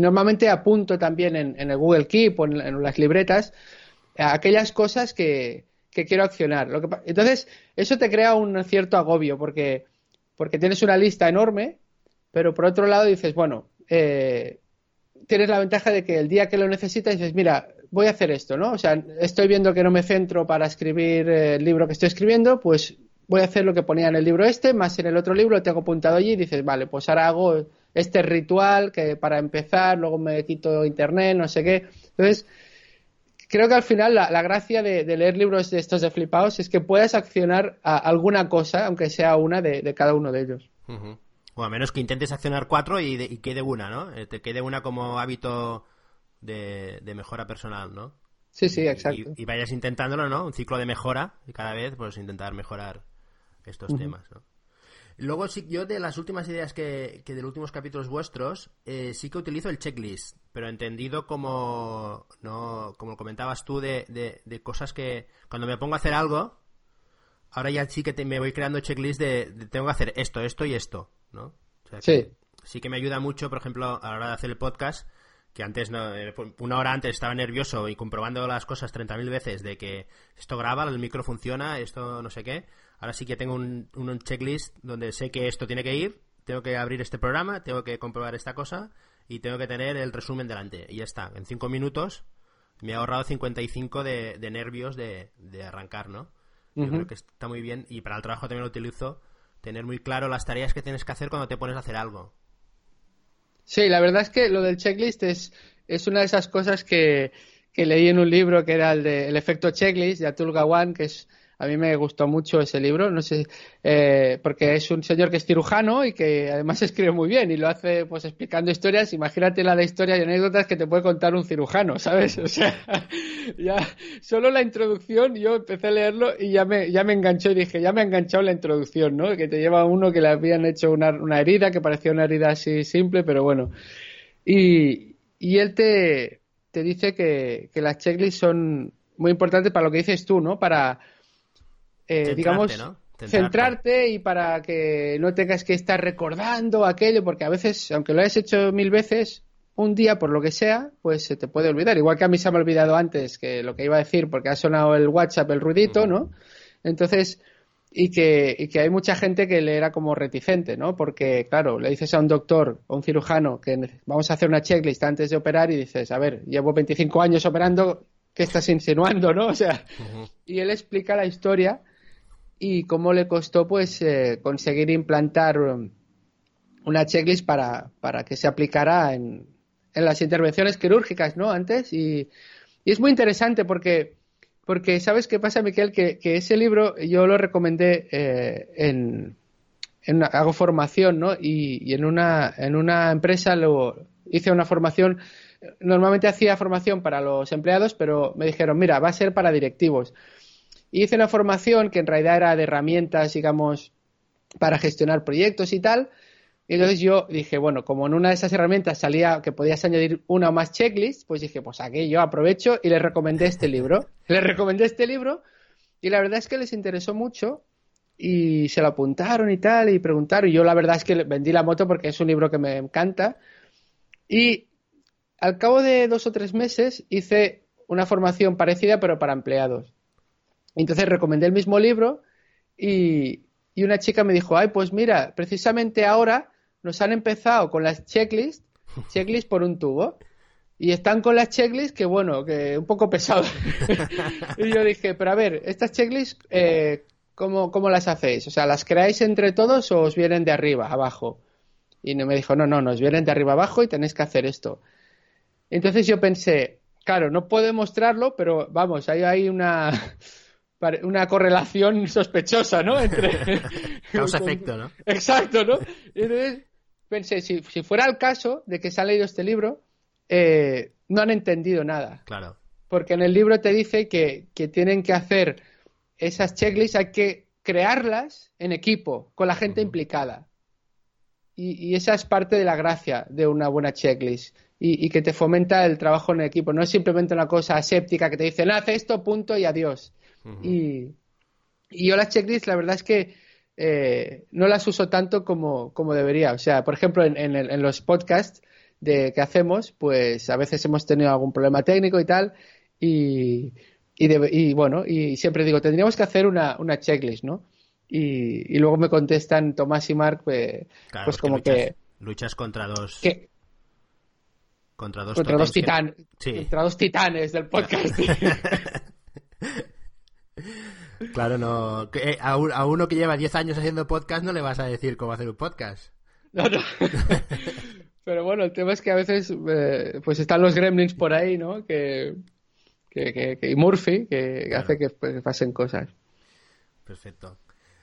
normalmente apunto también en, el Google Keep o en, las libretas aquellas cosas que, quiero accionar. entonces, eso te crea un cierto agobio porque, porque tienes una lista enorme, pero por otro lado dices, bueno, eh, tienes la ventaja de que el día que lo necesitas dices, mira, voy a hacer esto, ¿no? O sea, estoy viendo que no me centro para escribir el libro que estoy escribiendo, pues voy a hacer lo que ponía en el libro este, más en el otro libro lo tengo apuntado allí y dices, vale, pues ahora hago este ritual que para empezar, luego me quito internet, no sé qué. Entonces, creo que al final la, gracia de, leer libros de estos de flipados es que puedas accionar alguna cosa, aunque sea una de, cada uno de ellos. O a menos que intentes accionar cuatro y, quede una, ¿no? Eh, te quede una como hábito de, mejora personal, ¿no? Sí, sí, exacto. Y, vayas intentándolo, ¿no? Un ciclo de mejora y cada vez pues intentar mejorar estos temas, ¿no? Luego sí, yo de las últimas ideas que, que de los últimos capítulos vuestros, eh, sí que utilizo el checklist, pero entendido como, no, como comentabas tú, de, de, cosas que cuando me pongo a hacer algo, ahora ya sí que me voy creando checklist de, tengo que hacer esto, esto y esto, ¿no? sí. sí que me ayuda mucho, por ejemplo, a la hora de hacer el podcast, que antes, no, eh, una hora antes estaba nervioso y comprobando las cosas 30.000 veces de que esto graba, el micro funciona, esto no sé qué Ahora sí que tengo un, un checklist donde sé que esto tiene que ir, tengo que abrir este programa, tengo que comprobar esta cosa y tengo que tener el resumen delante. Y ya está. En cinco minutos me he ahorrado 55 de, de nervios de, de arrancar, ¿no? Yo creo que está muy bien. Y para el trabajo también lo utilizo. Tener muy claro las tareas que tienes que hacer cuando te pones a hacer algo. Sí, la verdad es que lo del checklist es, es una de esas cosas que, que leí en un libro que era el de El efecto checklist de Atul Gawande, que es a mí me gustó mucho ese libro, no sé, eh, porque es un señor que es cirujano y que además escribe muy bien y lo hace pues explicando historias. Imagínate la de historias y anécdotas que te puede contar un cirujano, ¿sabes? O sea, ya solo la introducción yo empecé a leerlo y ya me, ya me enganchó y dije, ya me ha enganchado la introducción, ¿no? Que te lleva uno que le habían hecho una, una herida que parecía una herida así simple, pero bueno. Y, y él te, te dice que, que las checklists son muy importantes para lo que dices tú, ¿no? Para eh, digamos, centrarte y para que no tengas que estar recordando aquello, porque a veces, aunque lo hayas hecho mil veces, un día, por lo que sea, pues se te puede olvidar. Igual que a mí se me ha olvidado antes que lo que iba a decir porque ha sonado el WhatsApp, el ruidito, ¿no? Entonces, y que, y que hay mucha gente que le era como reticente, ¿no? Porque, claro, le dices a un doctor o un cirujano que vamos a hacer una checklist antes de operar y dices, a ver, llevo 25 años operando, ¿qué estás insinuando, no? O sea, y él explica la historia y cómo le costó pues eh, conseguir implantar um, una checklist para, para que se aplicara en, en, las intervenciones quirúrgicas, ¿no? Antes y, y, es muy interesante porque porque sabes qué pasa, Miquel, que, que ese libro yo lo recomendé eh, en, en hago formación, ¿no? Y, y, en una en una empresa lo hice una formación normalmente hacía formación para los empleados, pero me dijeron, mira, va a ser para directivos hice una formación que en realidad era de herramientas, digamos, para gestionar proyectos y tal. Y entonces yo dije, bueno, como en una de esas herramientas salía que podías añadir una o más checklist, pues dije, pues aquí yo aprovecho y les recomendé este libro. les recomendé este libro y la verdad es que les interesó mucho y se lo apuntaron y tal y preguntaron. Y yo la verdad es que vendí la moto porque es un libro que me encanta. Y al cabo de dos o tres meses hice una formación parecida pero para empleados. Entonces recomendé el mismo libro y, una chica me dijo, ay, pues mira, precisamente ahora nos han empezado con las checklists, checklist por un tubo. Y están con las checklists que, bueno, que un poco pesado. y yo dije, pero a ver, estas checklists, eh, ¿cómo, ¿cómo, las hacéis? O sea, ¿las creáis entre todos o os vienen de arriba, abajo? Y me dijo, no, no, nos vienen de arriba abajo y tenéis que hacer esto. Entonces yo pensé, claro, no puedo mostrarlo, pero vamos, hay, hay una una correlación sospechosa, ¿no? Entre causa-efecto, ¿no? Exacto, ¿no? entonces pensé, si, fuera el caso de que se ha leído este libro, eh, no han entendido nada. Claro. Porque en el libro te dice que, tienen que hacer esas checklists hay que crearlas en equipo, con la gente implicada. Y, esa es parte de la gracia de una buena checklist. Y, que te fomenta el trabajo en equipo. No es simplemente una cosa aséptica que te dicen, haz esto, punto y adiós. Y, yo las checklists, la verdad es que eh, no las uso tanto como, debería. O sea, por ejemplo, en, en, los podcasts de, que hacemos, pues a veces hemos tenido algún problema técnico y tal. Y, y, bueno, y siempre digo, tendríamos que hacer una, una checklist, ¿no? Y, y, luego me contestan Tomás y Mark, pues, pues como que, luchas, contra dos. Contra dos, contra dos, titanes contra dos titanes del podcast. claro, no. Eh, a, a, uno que lleva 10 años haciendo podcast no le vas a decir cómo hacer un podcast. No, no. Pero bueno, el tema es que a veces eh, pues están los gremlins por ahí, ¿no? Que, que, y Murphy, que hace que, pasen cosas. Perfecto.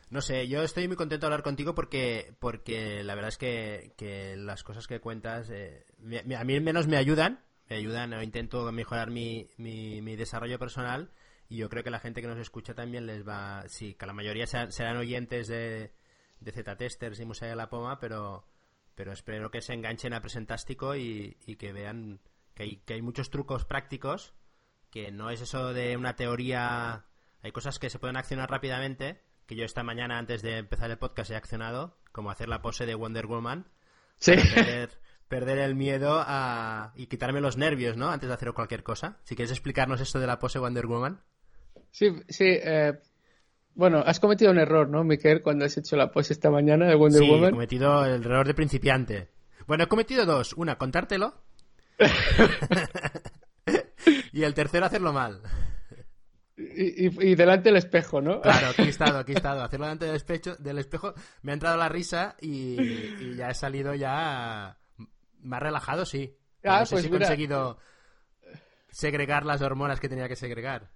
No sé, yo estoy muy contento de hablar contigo porque, porque la verdad es que, las cosas que cuentas eh, a mí menos me ayudan, me ayudan, o intento mejorar mi, mi, desarrollo personal y yo creo que la gente que nos escucha también les va, sí, que la mayoría serán, oyentes de, de Z-Testers y Musea de la Poma, pero, pero espero que se enganchen a Presentástico y, y que vean que hay, que hay muchos trucos prácticos que no es eso de una teoría. Hay cosas que se pueden accionar rápidamente, que yo esta mañana antes de empezar el podcast he accionado, como hacer la pose de Wonder Woman. Sí. Perder, el miedo y quitarme los nervios, ¿no? Antes de hacer cualquier cosa. Si quieres explicarnos esto de la pose Wonder Woman. Sí, sí. Eh, bueno, has cometido un error, ¿no, Miquel, cuando has hecho la pose esta mañana de Wonder Woman? Sí, he cometido el error de principiante. Bueno, he cometido dos. Una, contártelo. y el tercero hacerlo mal. Y, delante del espejo, ¿no? Claro, aquí he estado, aquí he estado. Hacerlo delante del espejo, del espejo me ha entrado la risa y, ya he salido ya más relajado, sí. Ah, no sé pues si he conseguido segregar las hormonas que tenía que segregar.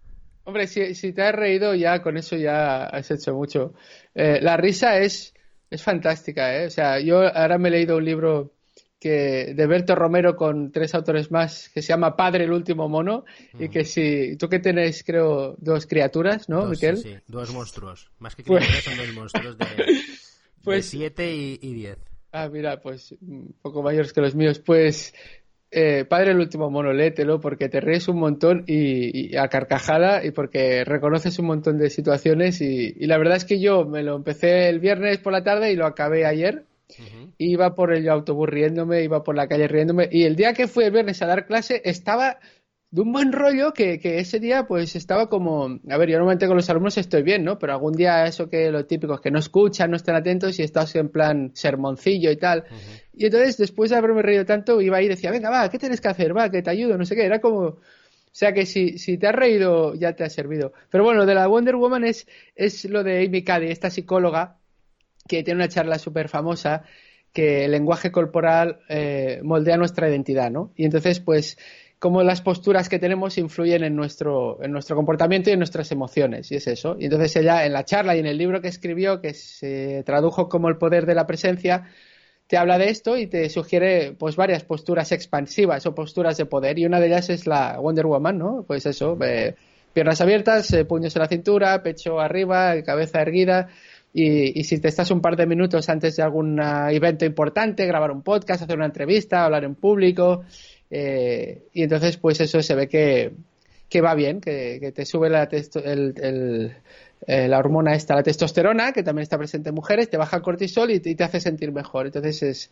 Hombre, si, te has reído ya, con eso ya has hecho mucho. Eh, la risa es, es fantástica, ¿eh? O sea, yo ahora me he leído un libro que de Berto Romero con tres autores más que se llama Padre el último mono y que si tú que tenéis creo dos criaturas, ¿no, Miquel? Sí, dos monstruos, más que pues criaturas son dos monstruos de, pues, siete y, diez. Ah, mira, pues un poco mayores que los míos. Pues eh, Padre el último mono, léetelo porque te ríes un montón y, a carcajada y porque reconoces un montón de situaciones y, y la verdad es que yo me lo empecé el viernes por la tarde y lo acabé ayer Iba por el autobús riéndome, iba por la calle riéndome. Y el día que fui el viernes a dar clase estaba de un buen rollo que, ese día pues estaba como, a ver, yo normalmente con los alumnos estoy bien, ¿no? Pero algún día eso que lo típico es que no escuchan, no están atentos y estás en plan sermoncillo y tal. Y entonces después de haberme reído tanto iba ahí y decía, venga, va, ¿qué tienes que hacer? Va, que te ayudo, no sé qué. Era como, o sea que si, si te has reído ya te ha servido. Pero bueno, de la Wonder Woman es, es lo de Amy Cady, esta psicóloga que tiene una charla súper famosa que el lenguaje corporal eh, moldea nuestra identidad, ¿no? Y entonces, pues, cómo las posturas que tenemos influyen en nuestro, en nuestro comportamiento y en nuestras emociones, y es eso. Y entonces ella, en la charla y en el libro que escribió, que se tradujo como El poder de la presencia, te habla de esto y te sugiere, pues, varias posturas expansivas o posturas de poder, y una de ellas es la Wonder Woman, ¿no? Pues eso, eh, piernas abiertas, eh, puños en la cintura, pecho arriba, cabeza erguida, y, si te estás un par de minutos antes de algún evento importante, grabar un podcast, hacer una entrevista, hablar en público, eh, y entonces pues eso se ve que, va bien, que, te sube la, eh, la hormona esta, la testosterona, que también está presente en mujeres, te baja el cortisol y, te hace sentir mejor. Entonces es,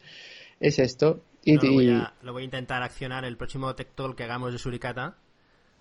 es esto. Y, lo, voy a, lo, voy a, intentar accionar el próximo Tech que hagamos de Suricata.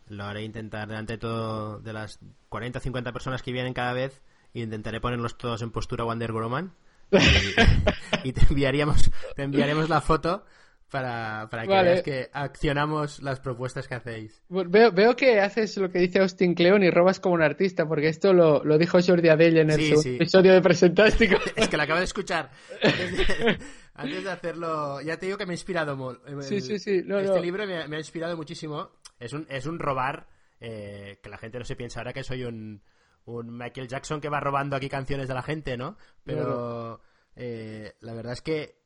Lo haré intentar delante todo de las 40 o 50 personas que vienen cada vez y intentaré ponerlos todos en postura Wonder Woman y, te enviaríamos te enviaremos la foto para, para que veas que accionamos las propuestas que hacéis. Veo, veo, que haces lo que dice Austin Cleon y robas como un artista, porque esto lo, lo dijo Jordi Adell en el episodio de Presentástico. es que lo acabo de escuchar. Antes de, hacerlo, ya te digo que me ha inspirado. sí, sí, sí. este libro me, ha inspirado muchísimo. Es un, es un robar eh, que la gente no se piensa ahora que soy un un Michael Jackson que va robando aquí canciones de la gente, ¿no? Pero eh, la verdad es que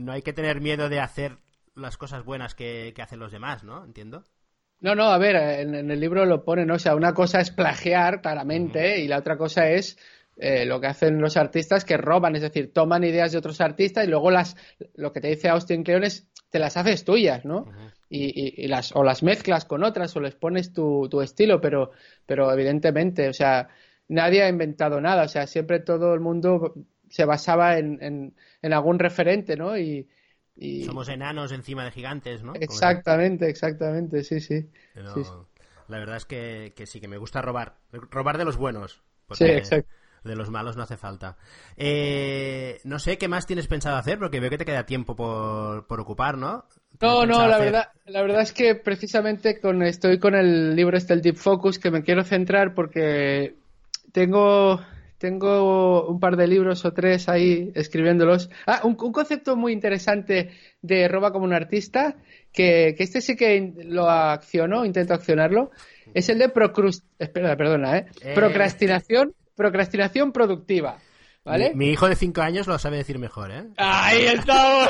no hay que tener miedo de hacer las cosas buenas que, hacen los demás, ¿no? Entiendo. No, no, a ver, en, el libro lo ponen, ¿no? o sea, una cosa es plagiar claramente y la otra cosa es eh, lo que hacen los artistas que roban, es decir, toman ideas de otros artistas y luego las, lo que te dice Austin Kleon es, te las haces tuyas, ¿no? y, las, o las mezclas con otras o les pones tu, tu estilo, pero, pero evidentemente, o sea, nadie ha inventado nada, o sea, siempre todo el mundo se basaba en, en, algún referente, ¿no? Y, Somos enanos encima de gigantes, ¿no? Exactamente, exactamente, sí, sí. La verdad es que, que, sí, que me gusta robar. Robar de los buenos. Sí, exacto. De los malos no hace falta. Eh, no sé qué más tienes pensado hacer, porque veo que te queda tiempo por, por ocupar, ¿no? No, no, la verdad, la verdad es que precisamente con, estoy con el libro este, el Deep Focus, que me quiero centrar porque tengo, tengo un par de libros o tres ahí escribiéndolos. Ah, un, concepto muy interesante de Roba como un artista, que, este sí que lo acciono, intento accionarlo, es el de Espera, perdona, ¿eh? eh. Procrastinación, procrastinación productiva. ¿Vale? Mi, hijo de cinco años lo sabe decir mejor, ¿eh? ¡Ahí estamos!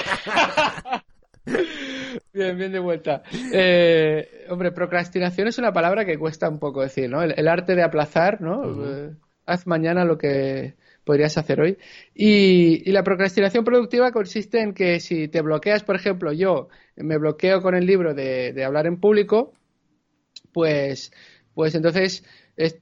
bien, bien de vuelta. Eh, hombre, procrastinación es una palabra que cuesta un poco decir, ¿no? El, arte de aplazar, ¿no? Haz mañana lo que podrías hacer hoy. Y, la procrastinación productiva consiste en que si te bloqueas, por ejemplo, yo me bloqueo con el libro de, de hablar en público, pues, pues entonces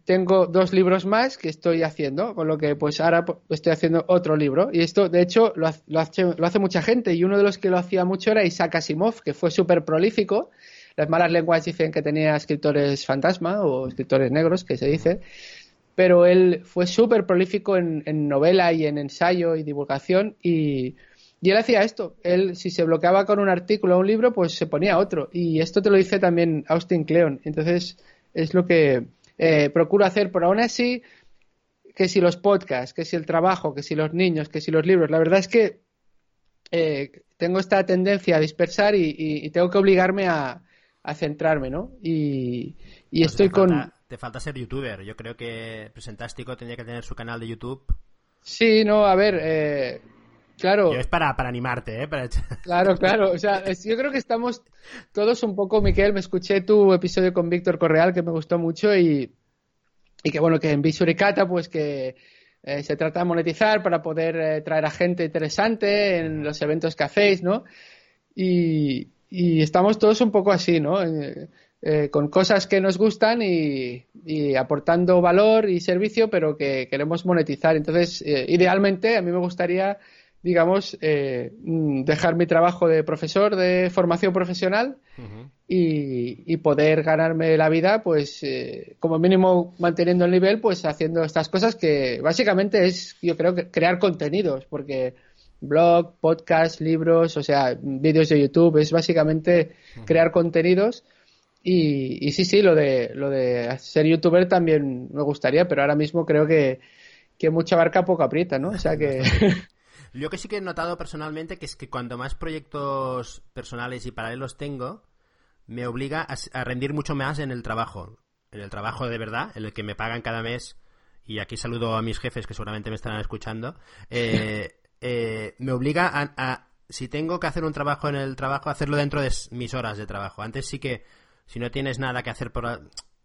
tengo dos libros más que estoy haciendo, con lo que pues ahora estoy haciendo otro libro. Y esto, de hecho, lo, hace, mucha gente. Y uno de los que lo hacía mucho era Isaac Asimov, que fue súper prolífico. Las malas lenguas dicen que tenía escritores fantasma o escritores negros, que se dice. Pero él fue súper prolífico en, novela y en ensayo y divulgación. Y, y él hacía esto. Él, si se bloqueaba con un artículo o un libro, pues se ponía otro. Y esto te lo dice también Austin Kleon. Entonces, es lo que eh, procuro hacer, pero aún así, que si los podcasts, que si el trabajo, que si los niños, que si los libros, la verdad es que eh, tengo esta tendencia a dispersar y, tengo que obligarme a, centrarme, ¿no? Y, pues estoy con... te falta ser youtuber. Yo creo que Presentástico tendría que tener su canal de YouTube. Sí, no, a ver, eh, claro. es para, para animarte, ¿eh? Claro, claro. O sea, yo creo que estamos todos un poco, Miquel, me escuché tu episodio con Víctor Correal que me gustó mucho y, y que bueno, que en Visuricata pues que eh, se trata de monetizar para poder eh, traer a gente interesante en los eventos que hacéis, ¿no? Y, y estamos todos un poco así, ¿no? Eh, con cosas que nos gustan y, y, aportando valor y servicio, pero que queremos monetizar. Entonces, idealmente, a mí me gustaría digamos, eh, dejar mi trabajo de profesor de formación profesional y, poder ganarme la vida, pues, eh, como mínimo manteniendo el nivel, pues haciendo estas cosas que básicamente es, yo creo, que crear contenidos, porque blog, podcast, libros, o sea, vídeos de YouTube, es básicamente crear contenidos. Y, y, sí, sí, lo de, lo de ser youtuber también me gustaría, pero ahora mismo creo que, que mucha barca poco aprieta, ¿no? O sea que... Yo que sí que he notado personalmente que es que cuando más proyectos personales y paralelos tengo, me obliga a, rendir mucho más en el trabajo. En el trabajo de verdad, en el que me pagan cada mes. Y aquí saludo a mis jefes que seguramente me estarán escuchando. Eh, eh, me obliga a, si tengo que hacer un trabajo en el trabajo, hacerlo dentro de mis horas de trabajo. Antes sí que, si no tienes nada que hacer por,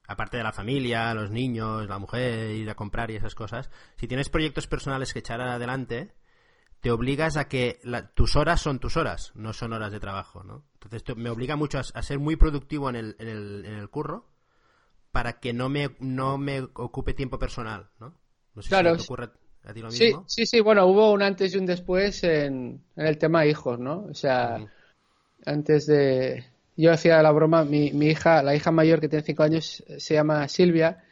aparte de la familia, los niños, la mujer, ir a comprar y esas cosas, si tienes proyectos personales que echar adelante, te obligas a que tus horas son tus horas, no son horas de trabajo, ¿no? Entonces me obliga mucho a, ser muy productivo en el, en, el, en el, curro para que no me, no me ocupe tiempo personal, ¿no? No sé claro. si te ocurre a ti lo mismo. Sí, sí, bueno, hubo un antes y un después en, el tema hijos, ¿no? O sea, antes de... Yo hacía la broma, mi, mi hija, la hija mayor que tiene cinco años, se llama Silvia,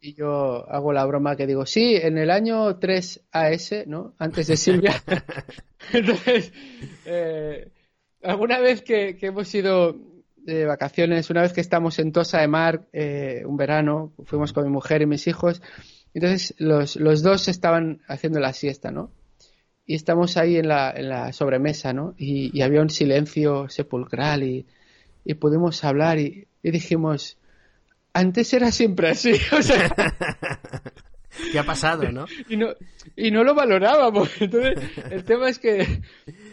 y yo hago la broma que digo, sí, en el año 3 AS, ¿no? Antes de Silvia. Entonces, eh, alguna vez que, hemos ido de vacaciones, una vez que estamos en Tosa de Mar, eh, un verano, fuimos con mi mujer y mis hijos, entonces los, los dos estaban haciendo la siesta, ¿no? Y estamos ahí en la, en la sobremesa, ¿no? Y, había un silencio sepulcral y, y pudimos hablar y, y dijimos, antes era siempre así. O sea, ¿Qué ha pasado, no? Y no, y no lo valorábamos. Entonces, el tema es que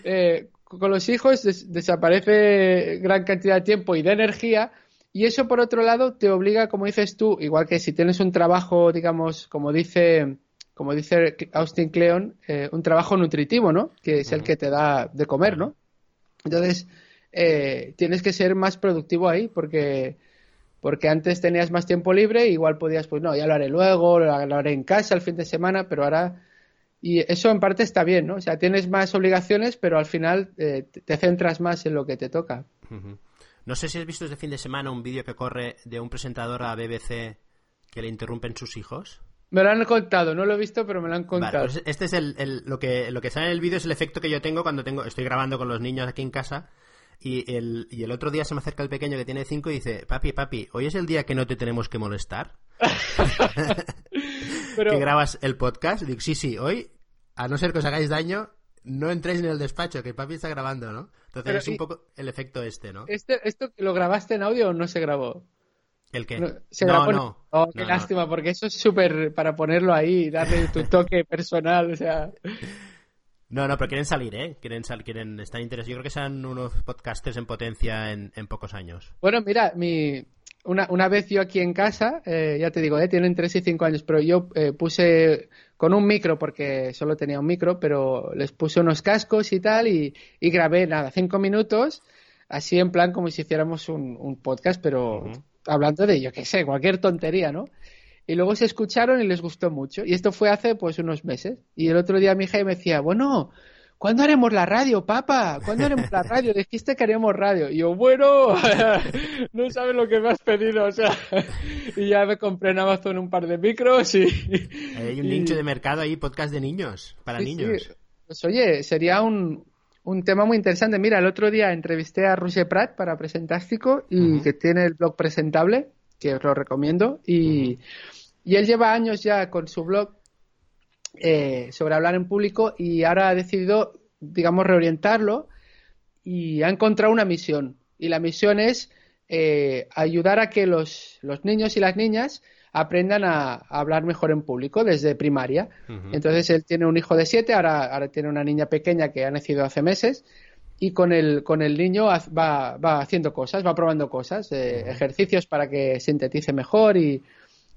eh, con los hijos desaparece gran cantidad de tiempo y de energía Y eso, por otro lado, te obliga, como dices tú, igual que si tienes un trabajo, digamos, como dice, como dice Austin Kleon, eh, un trabajo nutritivo, ¿no? Que es el que te da de comer, ¿no? Entonces, eh, tienes que ser más productivo ahí, porque, porque antes tenías más tiempo libre, igual podías, pues no, ya lo haré luego, lo haré en casa el fin de semana, pero ahora y eso en parte está bien, ¿no? O sea, tienes más obligaciones, pero al final eh, te centras más en lo que te toca. No sé si has visto este fin de semana un vídeo que corre de un presentador a BBC que le interrumpen sus hijos. Me lo han contado, no lo he visto, pero me lo han contado. Pues este es el, lo que lo que sale en el vídeo es el efecto que yo tengo cuando tengo estoy grabando con los niños aquí en casa y el, y el otro día se me acerca el pequeño que tiene cinco y dice, papi, papi, hoy es el día que no te tenemos que molestar. que grabas el podcast. Digo, sí, sí, hoy, a no ser que os hagáis daño, no entréis en el despacho, que el papi está grabando, ¿no? Entonces es un poco el efecto este, ¿no? Este, ¿Esto lo grabaste en audio o no se grabó? ¿El qué? No, no, no, Oh, qué lástima, porque eso es súper para ponerlo ahí, darle tu toque personal, o sea... No, no, pero quieren salir, ¿eh? Quieren, salir, quieren estar interesados. Yo creo que sean unos podcasters en potencia en, en pocos años. Bueno, mira, mi, una, una vez yo aquí en casa, eh, ya te digo, eh, tienen 3 y 5 años, pero yo eh, puse con un micro, porque solo tenía un micro, pero les puse unos cascos y tal, y, y grabé, nada, 5 minutos, así en plan como si hiciéramos un, un podcast, pero hablando de, yo qué sé, cualquier tontería, ¿no? Y luego se escucharon y les gustó mucho. Y esto fue hace pues unos meses. Y el otro día mi hija me decía, bueno, ¿cuándo haremos la radio, papá? ¿Cuándo haremos la radio? Dijiste que haríamos radio. Y yo, bueno, no sabes lo que me has pedido, o sea. y ya me compré en Amazon un par de micros y... Hay un nicho de mercado ahí, podcast de niños, para niños. Pues oye, sería un, un tema muy interesante. Mira, el otro día entrevisté a Roger Pratt para Presentástico y que tiene el blog presentable, que os lo recomiendo. Y, y él lleva años ya con su blog eh, sobre hablar en público y ahora ha decidido, digamos, reorientarlo y ha encontrado una misión. Y la misión es eh, ayudar a que los, los, niños y las niñas aprendan a, a hablar mejor en público desde primaria. Uh -huh. Entonces él tiene un hijo de siete, ahora, ahora tiene una niña pequeña que ha nacido hace meses y con el, con el niño va, va haciendo cosas, va probando cosas, eh, uh -huh. ejercicios para que sintetice mejor y,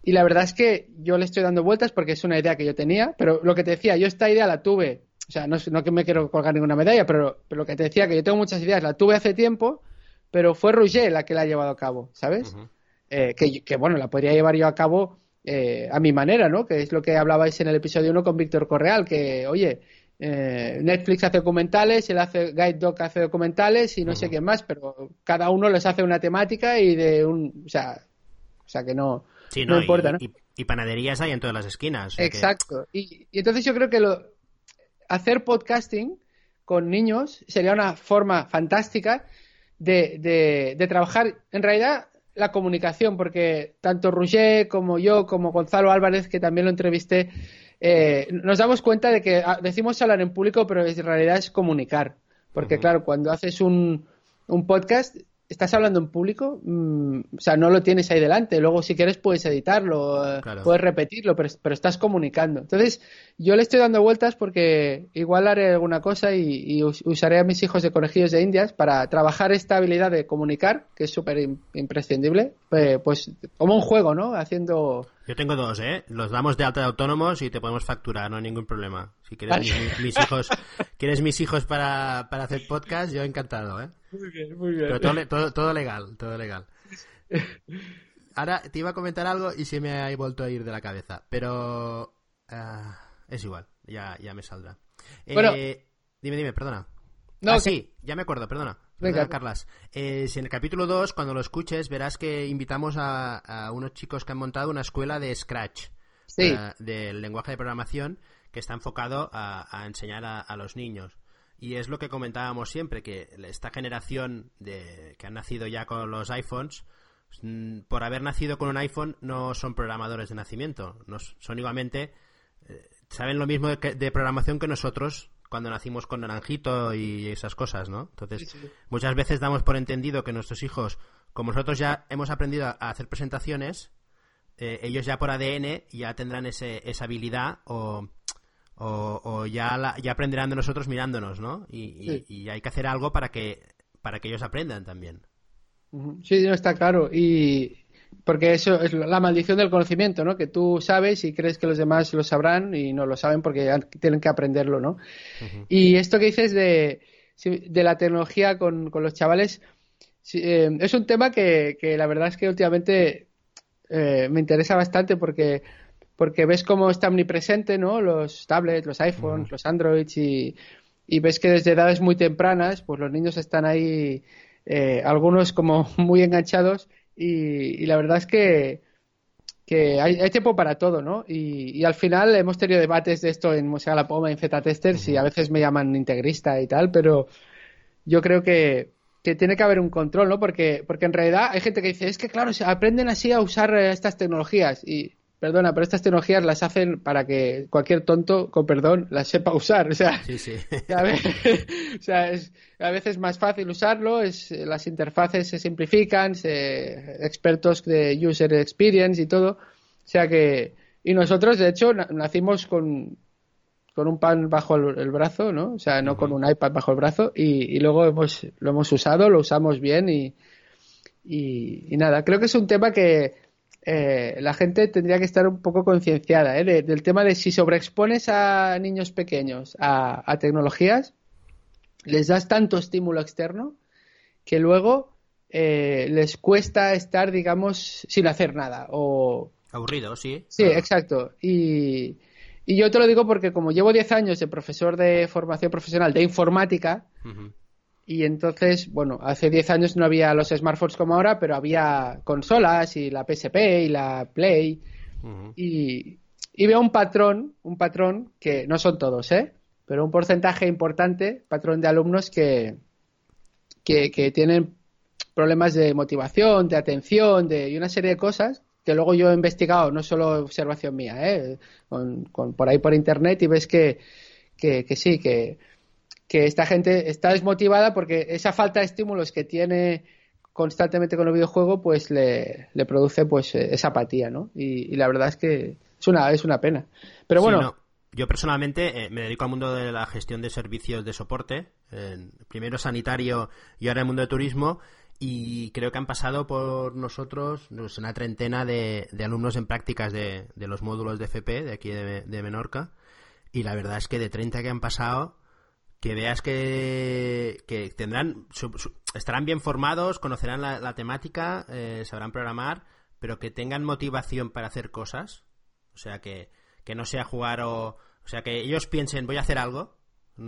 y la verdad es que yo le estoy dando vueltas porque es una idea que yo tenía, pero lo que te decía, yo esta idea la tuve, o sea, no, no que me quiero colgar ninguna medalla, pero, pero, lo que te decía, que yo tengo muchas ideas, la tuve hace tiempo, pero fue Roger la que la ha llevado a cabo, ¿sabes? Uh -huh. eh, que, que, bueno, la podría llevar yo a cabo eh, a mi manera, ¿no? Que es lo que hablabais en el episodio 1 con Víctor Correal, que, oye, eh, Netflix hace documentales, él hace Guide Dog hace documentales y no uh -huh. sé qué más, pero cada uno les hace una temática y de un, o sea, o sea que no, Sí, no, no importa, y, ¿no? Y, y, panaderías hay en todas las esquinas. Exacto. Que... Y, y, entonces yo creo que lo, hacer podcasting con niños sería una forma fantástica de, de, de, trabajar, en realidad, la comunicación, porque tanto Roger como yo, como Gonzalo Álvarez, que también lo entrevisté, eh, nos damos cuenta de que ah, decimos hablar en público, pero en realidad es comunicar. Porque, uh -huh. claro, cuando haces un, un podcast, estás hablando en público, mmm, o sea, no lo tienes ahí delante. Luego, si quieres, puedes editarlo, eh, claro. puedes repetirlo, pero, pero, estás comunicando. Entonces, yo le estoy dando vueltas porque igual haré alguna cosa y, y usaré a mis hijos de conejillos de indias para trabajar esta habilidad de comunicar, que es súper imprescindible, pues como un juego, ¿no? Haciendo yo tengo dos, ¿eh? Los damos de alta de autónomos y te podemos facturar, no hay ningún problema. Si quieres mis, mis, hijos, quieres mis hijos para, para, hacer podcast, yo encantado, ¿eh? Muy bien, muy bien. Pero todo, todo, todo legal, todo legal. Ahora te iba a comentar algo y se me ha vuelto a ir de la cabeza, pero uh, es igual, ya, ya me saldrá. Bueno, eh, dime, dime, perdona. No, ah, que... sí, ya me acuerdo, perdona. Venga, Carlas. Eh, si en el capítulo 2, cuando lo escuches, verás que invitamos a, a, unos chicos que han montado una escuela de Scratch, sí. uh, del lenguaje de programación, que está enfocado a, a enseñar a, a, los niños. Y es lo que comentábamos siempre, que esta generación de, que han nacido ya con los iPhones, mm, por haber nacido con un iPhone, no son programadores de nacimiento. No, son igualmente, eh, saben lo mismo de, de programación que nosotros cuando nacimos con naranjito y esas cosas, ¿no? Entonces, sí, sí. muchas veces damos por entendido que nuestros hijos, como nosotros ya hemos aprendido a hacer presentaciones, eh, ellos ya por ADN ya tendrán ese, esa habilidad o, o, o ya, la, ya aprenderán de nosotros mirándonos, ¿no? Y, sí. y, y, hay que hacer algo para que, para que ellos aprendan también. Sí, no está claro. Y porque eso es la maldición del conocimiento, ¿no? Que tú sabes y crees que los demás lo sabrán y no lo saben porque tienen que aprenderlo, ¿no? Y esto que dices de, de la tecnología con, con los chavales eh, es un tema que, que, la verdad es que últimamente eh, me interesa bastante porque porque ves cómo está omnipresente, ¿no? Los tablets, los iPhones, los Androids y, y ves que desde edades muy tempranas, pues los niños están ahí eh, algunos como muy enganchados y, la verdad es que, que hay, tiempo para todo, ¿no? Y, al final hemos tenido debates de esto en Musea La Poma, en Z-Testers y a veces me llaman integrista y tal, pero yo creo que, que tiene que haber un control, ¿no? Porque, porque en realidad hay gente que dice, es que claro, se aprenden así a usar estas tecnologías y perdona, pero estas tecnologías las hacen para que cualquier tonto, con perdón, las sepa usar. O sea, A, veces, a veces es más fácil usarlo, es, las interfaces se simplifican, se, expertos de user experience y todo. O sea que, y nosotros, de hecho, nacimos con, con un pan bajo el, brazo, ¿no? O sea, no con un iPad bajo el brazo y, y, luego hemos, lo hemos usado, lo usamos bien y, y, y nada, creo que es un tema que eh, la gente tendría que estar un poco concienciada ¿eh? del tema de si sobreexpones a niños pequeños a, tecnologías, les das tanto estímulo externo que luego eh, les cuesta estar, digamos, sin hacer nada. O... Aburrido, sí. Sí, exacto. Y, y, yo te lo digo porque como llevo 10 años de profesor de formación profesional de informática, y entonces, bueno, hace 10 años no había los smartphones como ahora, pero había consolas y la PSP y la Play. y, veo un patrón, un patrón que no son todos, ¿eh? Pero un porcentaje importante, patrón de alumnos que, que, tienen problemas de motivación, de atención, de, y una serie de cosas que luego yo he investigado, no solo observación mía, ¿eh? Con, por ahí por internet y ves que, que, que sí, que que esta gente está desmotivada porque esa falta de estímulos que tiene constantemente con el videojuego pues le, produce pues esa apatía, ¿no? Y, la verdad es que es una, es una pena. Pero bueno... Yo personalmente eh, me dedico al mundo de la gestión de servicios de soporte, primero sanitario y ahora el mundo de turismo, y creo que han pasado por nosotros una treintena de, alumnos en prácticas de, los módulos de FP de aquí de, de Menorca, y la verdad es que de 30 que han pasado, que veas que, que tendrán estarán bien formados, conocerán la, temática, eh, sabrán programar, pero que tengan motivación para hacer cosas. O sea, que, que no sea jugar o... O sea, que ellos piensen, voy a hacer algo,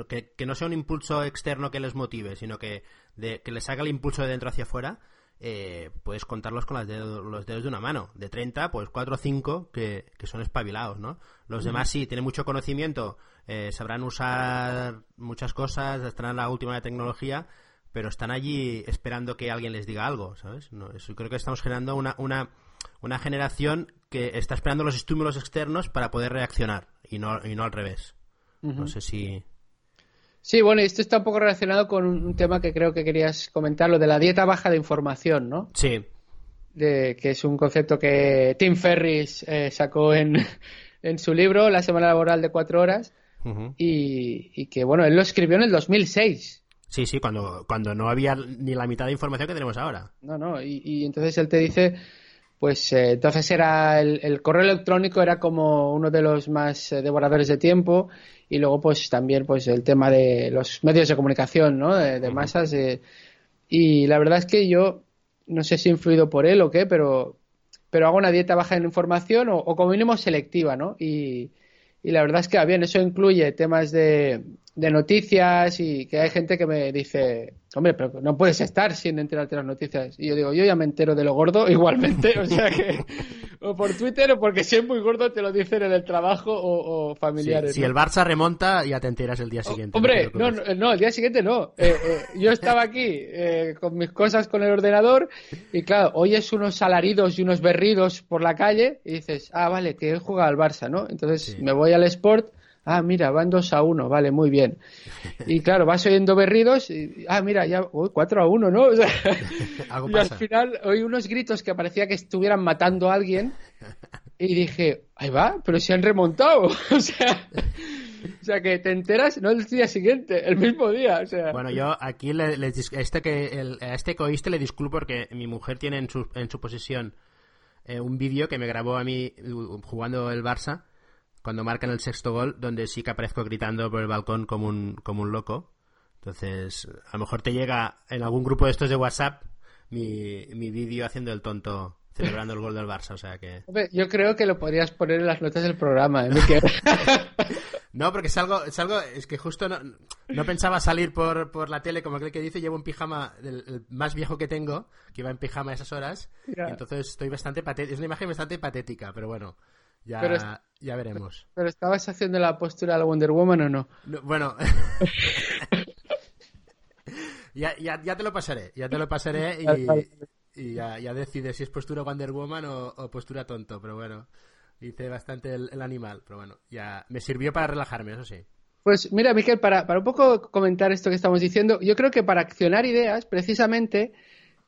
que, que no sea un impulso externo que les motive, sino que, que les haga el impulso de dentro hacia afuera eh, puedes contarlos con los dedos de una mano. De 30, pues 4 o 5 que, son espabilados, ¿no? Los demás sí, tienen mucho conocimiento, eh, sabrán usar muchas cosas, estarán la última de tecnología, pero están allí esperando que alguien les diga algo, ¿sabes? creo que estamos generando una, una, una generación que está esperando los estímulos externos para poder reaccionar y no, y no al revés. No sé si... Sí, bueno, y esto está un poco relacionado con un tema que creo que querías comentar, lo de la dieta baja de información, ¿no? Sí. De, que es un concepto que Tim Ferris eh, sacó en, en, su libro La semana laboral de cuatro horas y, que, bueno, él lo escribió en el 2006. Sí, sí, cuando, cuando no había ni la mitad de información que tenemos ahora. No, no, y, y entonces él te dice pues eh, entonces era el, correo electrónico era como uno de los más eh, devoradores de tiempo y luego pues también pues el tema de los medios de comunicación no de, masas eh, y la verdad es que yo no sé si he influido por él o qué pero pero hago una dieta baja en información o, o como mínimo selectiva no y, y la verdad es que bien. Eso incluye temas de de noticias y que hay gente que me dice, hombre, pero no puedes estar sin enterarte de las noticias. Y yo digo, yo ya me entero de lo gordo igualmente, o sea que, o por Twitter o porque si es muy gordo te lo dicen en el trabajo o, familiares. si el Barça remonta, ya te enteras el día siguiente. hombre, no, no, el día siguiente no. Eh, eh, yo estaba aquí eh, con mis cosas con el ordenador y claro, oyes unos alaridos y unos berridos por la calle y dices, ah, vale, que él juega al Barça, ¿no? Entonces me voy al Sport Ah, mira, van 2 a 1, vale, muy bien. Y claro, vas oyendo berridos y, ah, mira, ya, uy, 4 a 1, ¿no? O sea, y al final oí unos gritos que parecía que estuvieran matando a alguien y dije, ahí va, pero se han remontado. o sea, O sea, que te enteras no el día siguiente, el mismo día. O sea... Bueno, yo aquí le, le, este que, el, a este que oíste le disculpo porque mi mujer tiene en su, en su posesión eh, un vídeo que me grabó a mí jugando el Barça cuando marcan el sexto gol, donde sí que aparezco gritando por el balcón como un, como un loco. Entonces, a lo mejor te llega en algún grupo de estos de WhatsApp mi, mi vídeo haciendo el tonto celebrando el gol del Barça, o sea que... Yo creo que lo podrías poner en las notas del programa, ¿eh? no, porque es algo, es algo, es que justo no, no pensaba salir por, por la tele como aquel que dice, llevo un pijama el, más viejo que tengo, que iba en pijama a esas horas, y entonces estoy bastante patética, es una imagen bastante patética, pero bueno, ya, ya veremos. Pero, ¿estabas haciendo la postura de la Wonder Woman o no bueno... Ya, ya, ya, te lo pasaré, ya te lo pasaré y, ya, ya decides si es postura Wonder Woman o, postura tonto, pero bueno, hice bastante el, animal, pero bueno, ya me sirvió para relajarme, eso sí. Pues mira, Miquel, para, para un poco comentar esto que estamos diciendo, yo creo que para accionar ideas, precisamente,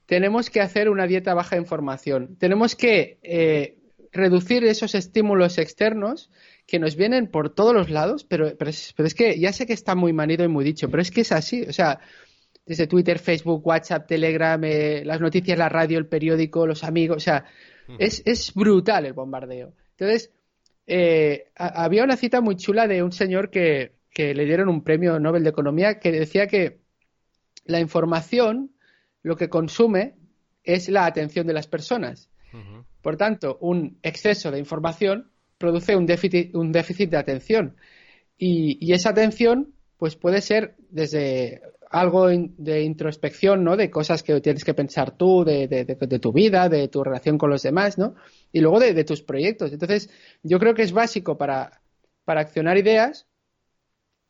tenemos que hacer una dieta baja de información. Tenemos que eh, reducir esos estímulos externos que nos vienen por todos los lados, pero, pero, es, pero, es, que ya sé que está muy manido y muy dicho, pero es que es así. O sea, desde Twitter, Facebook, WhatsApp, Telegram, eh, las noticias, la radio, el periódico, los amigos, o sea, es, es, brutal el bombardeo. Entonces, eh, había una cita muy chula de un señor que, que, le dieron un premio Nobel de Economía que decía que la información lo que consume es la atención de las personas. Por tanto, un exceso de información produce un déficit, un déficit de atención. Y, esa atención, pues puede ser desde algo de introspección, ¿no? De cosas que tienes que pensar tú, de, de, tu vida, de tu relación con los demás, ¿no? Y luego de, tus proyectos. Entonces, yo creo que es básico para, para accionar ideas,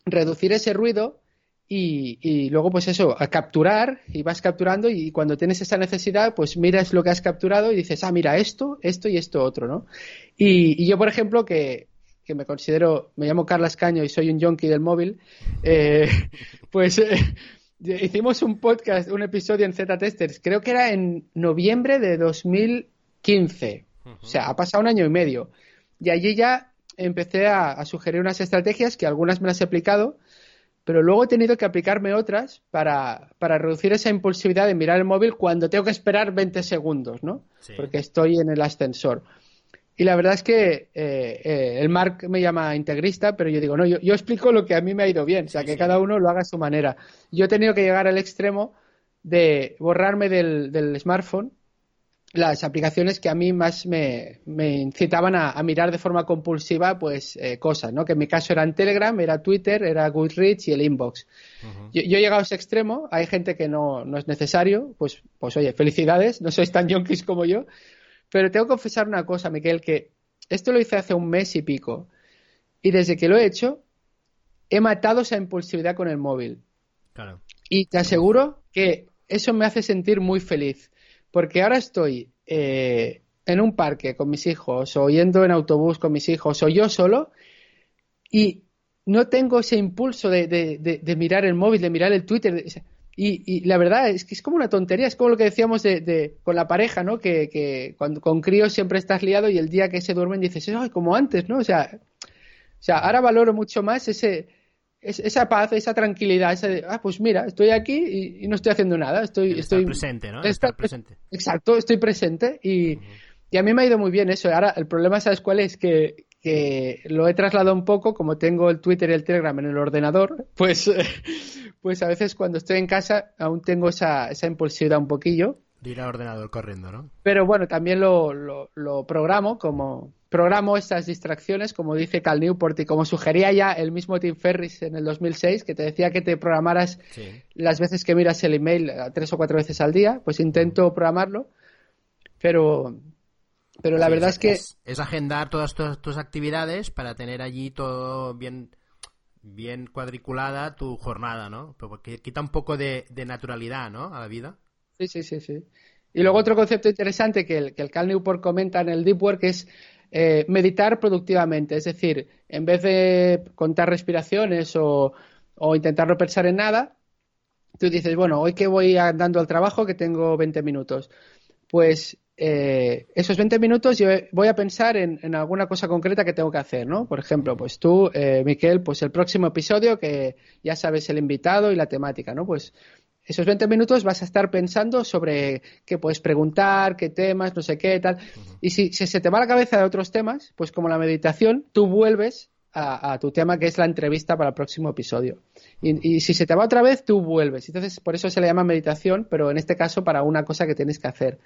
reducir ese ruido y, y, luego, pues eso, a capturar y vas capturando y cuando tienes esa necesidad, pues miras lo que has capturado y dices, ah, mira, esto, esto y esto otro, ¿no? Y, y yo, por ejemplo, que, que me considero, me llamo Carlas Caño y soy un junkie del móvil, eh, pues eh, hicimos un podcast, un episodio en Z-Testers, creo que era en noviembre de 2015, o sea, ha pasado un año y medio, y allí ya empecé a, sugerir unas estrategias que algunas me las he aplicado, pero luego he tenido que aplicarme otras para, para, reducir esa impulsividad de mirar el móvil cuando tengo que esperar 20 segundos, ¿no? Porque estoy en el ascensor. Y la verdad es que eh, eh, el Mark me llama integrista, pero yo digo, no, yo, yo, explico lo que a mí me ha ido bien, o sea, que cada uno lo haga a su manera. Yo he tenido que llegar al extremo de borrarme del, del smartphone las aplicaciones que a mí más me, me incitaban a, mirar de forma compulsiva pues eh, cosas, ¿no? Que en mi caso eran Telegram, era Twitter, era Goodreads y el Inbox. yo, yo, he llegado a ese extremo, hay gente que no, no es necesario, pues, pues oye, felicidades, no sois tan yonkis como yo, pero tengo que confesar una cosa, Miguel, que esto lo hice hace un mes y pico. Y desde que lo he hecho, he matado esa impulsividad con el móvil. Claro. Y te aseguro que eso me hace sentir muy feliz. Porque ahora estoy eh, en un parque con mis hijos, o yendo en autobús con mis hijos, o yo solo, y no tengo ese impulso de, mirar el móvil, de mirar el Twitter. Y, la verdad es que es como una tontería, es como lo que decíamos de, con la pareja, ¿no? Que, cuando, con críos siempre estás liado y el día que se duermen dices, ay, como antes, ¿no? O sea, o sea ahora valoro mucho más ese, esa paz, esa tranquilidad, ese ah, pues mira, estoy aquí y, no estoy haciendo nada, estoy... estoy presente, ¿no? Estar, presente. Exacto, estoy presente y, y a mí me ha ido muy bien eso. Ahora, el problema, ¿sabes cuál es? Que, que lo he trasladado un poco, como tengo el Twitter y el Telegram en el ordenador, pues, pues a veces cuando estoy en casa aún tengo esa, esa impulsividad un poquillo. De ir al ordenador corriendo, ¿no? Pero bueno, también lo, lo, programo como programo estas distracciones, como dice Cal Newport y como sugería ya el mismo Tim Ferris en el 2006, que te decía que te programaras las veces que miras el email tres o cuatro veces al día, pues intento programarlo, pero pero la verdad es, que... Es, agendar todas tus, actividades para tener allí todo bien bien cuadriculada tu jornada, ¿no? Porque quita un poco de, naturalidad, ¿no? A la vida. Sí, sí, sí, sí. Y luego otro concepto interesante que el, que el Cal Newport comenta en el Deep Work es eh, meditar productivamente. Es decir, en vez de contar respiraciones o, intentar no pensar en nada, tú dices, bueno, hoy que voy andando al trabajo que tengo 20 minutos, pues eh, esos 20 minutos yo voy a pensar en, alguna cosa concreta que tengo que hacer, ¿no? Por ejemplo, pues tú, eh, Miquel, pues el próximo episodio que ya sabes el invitado y la temática, ¿no? Pues esos 20 minutos vas a estar pensando sobre qué puedes preguntar, qué temas, no sé qué, tal. Y si, se te va la cabeza de otros temas, pues como la meditación, tú vuelves a, tu tema que es la entrevista para el próximo episodio. Y, y, si se te va otra vez, tú vuelves. Entonces, por eso se le llama meditación, pero en este caso para una cosa que tienes que hacer.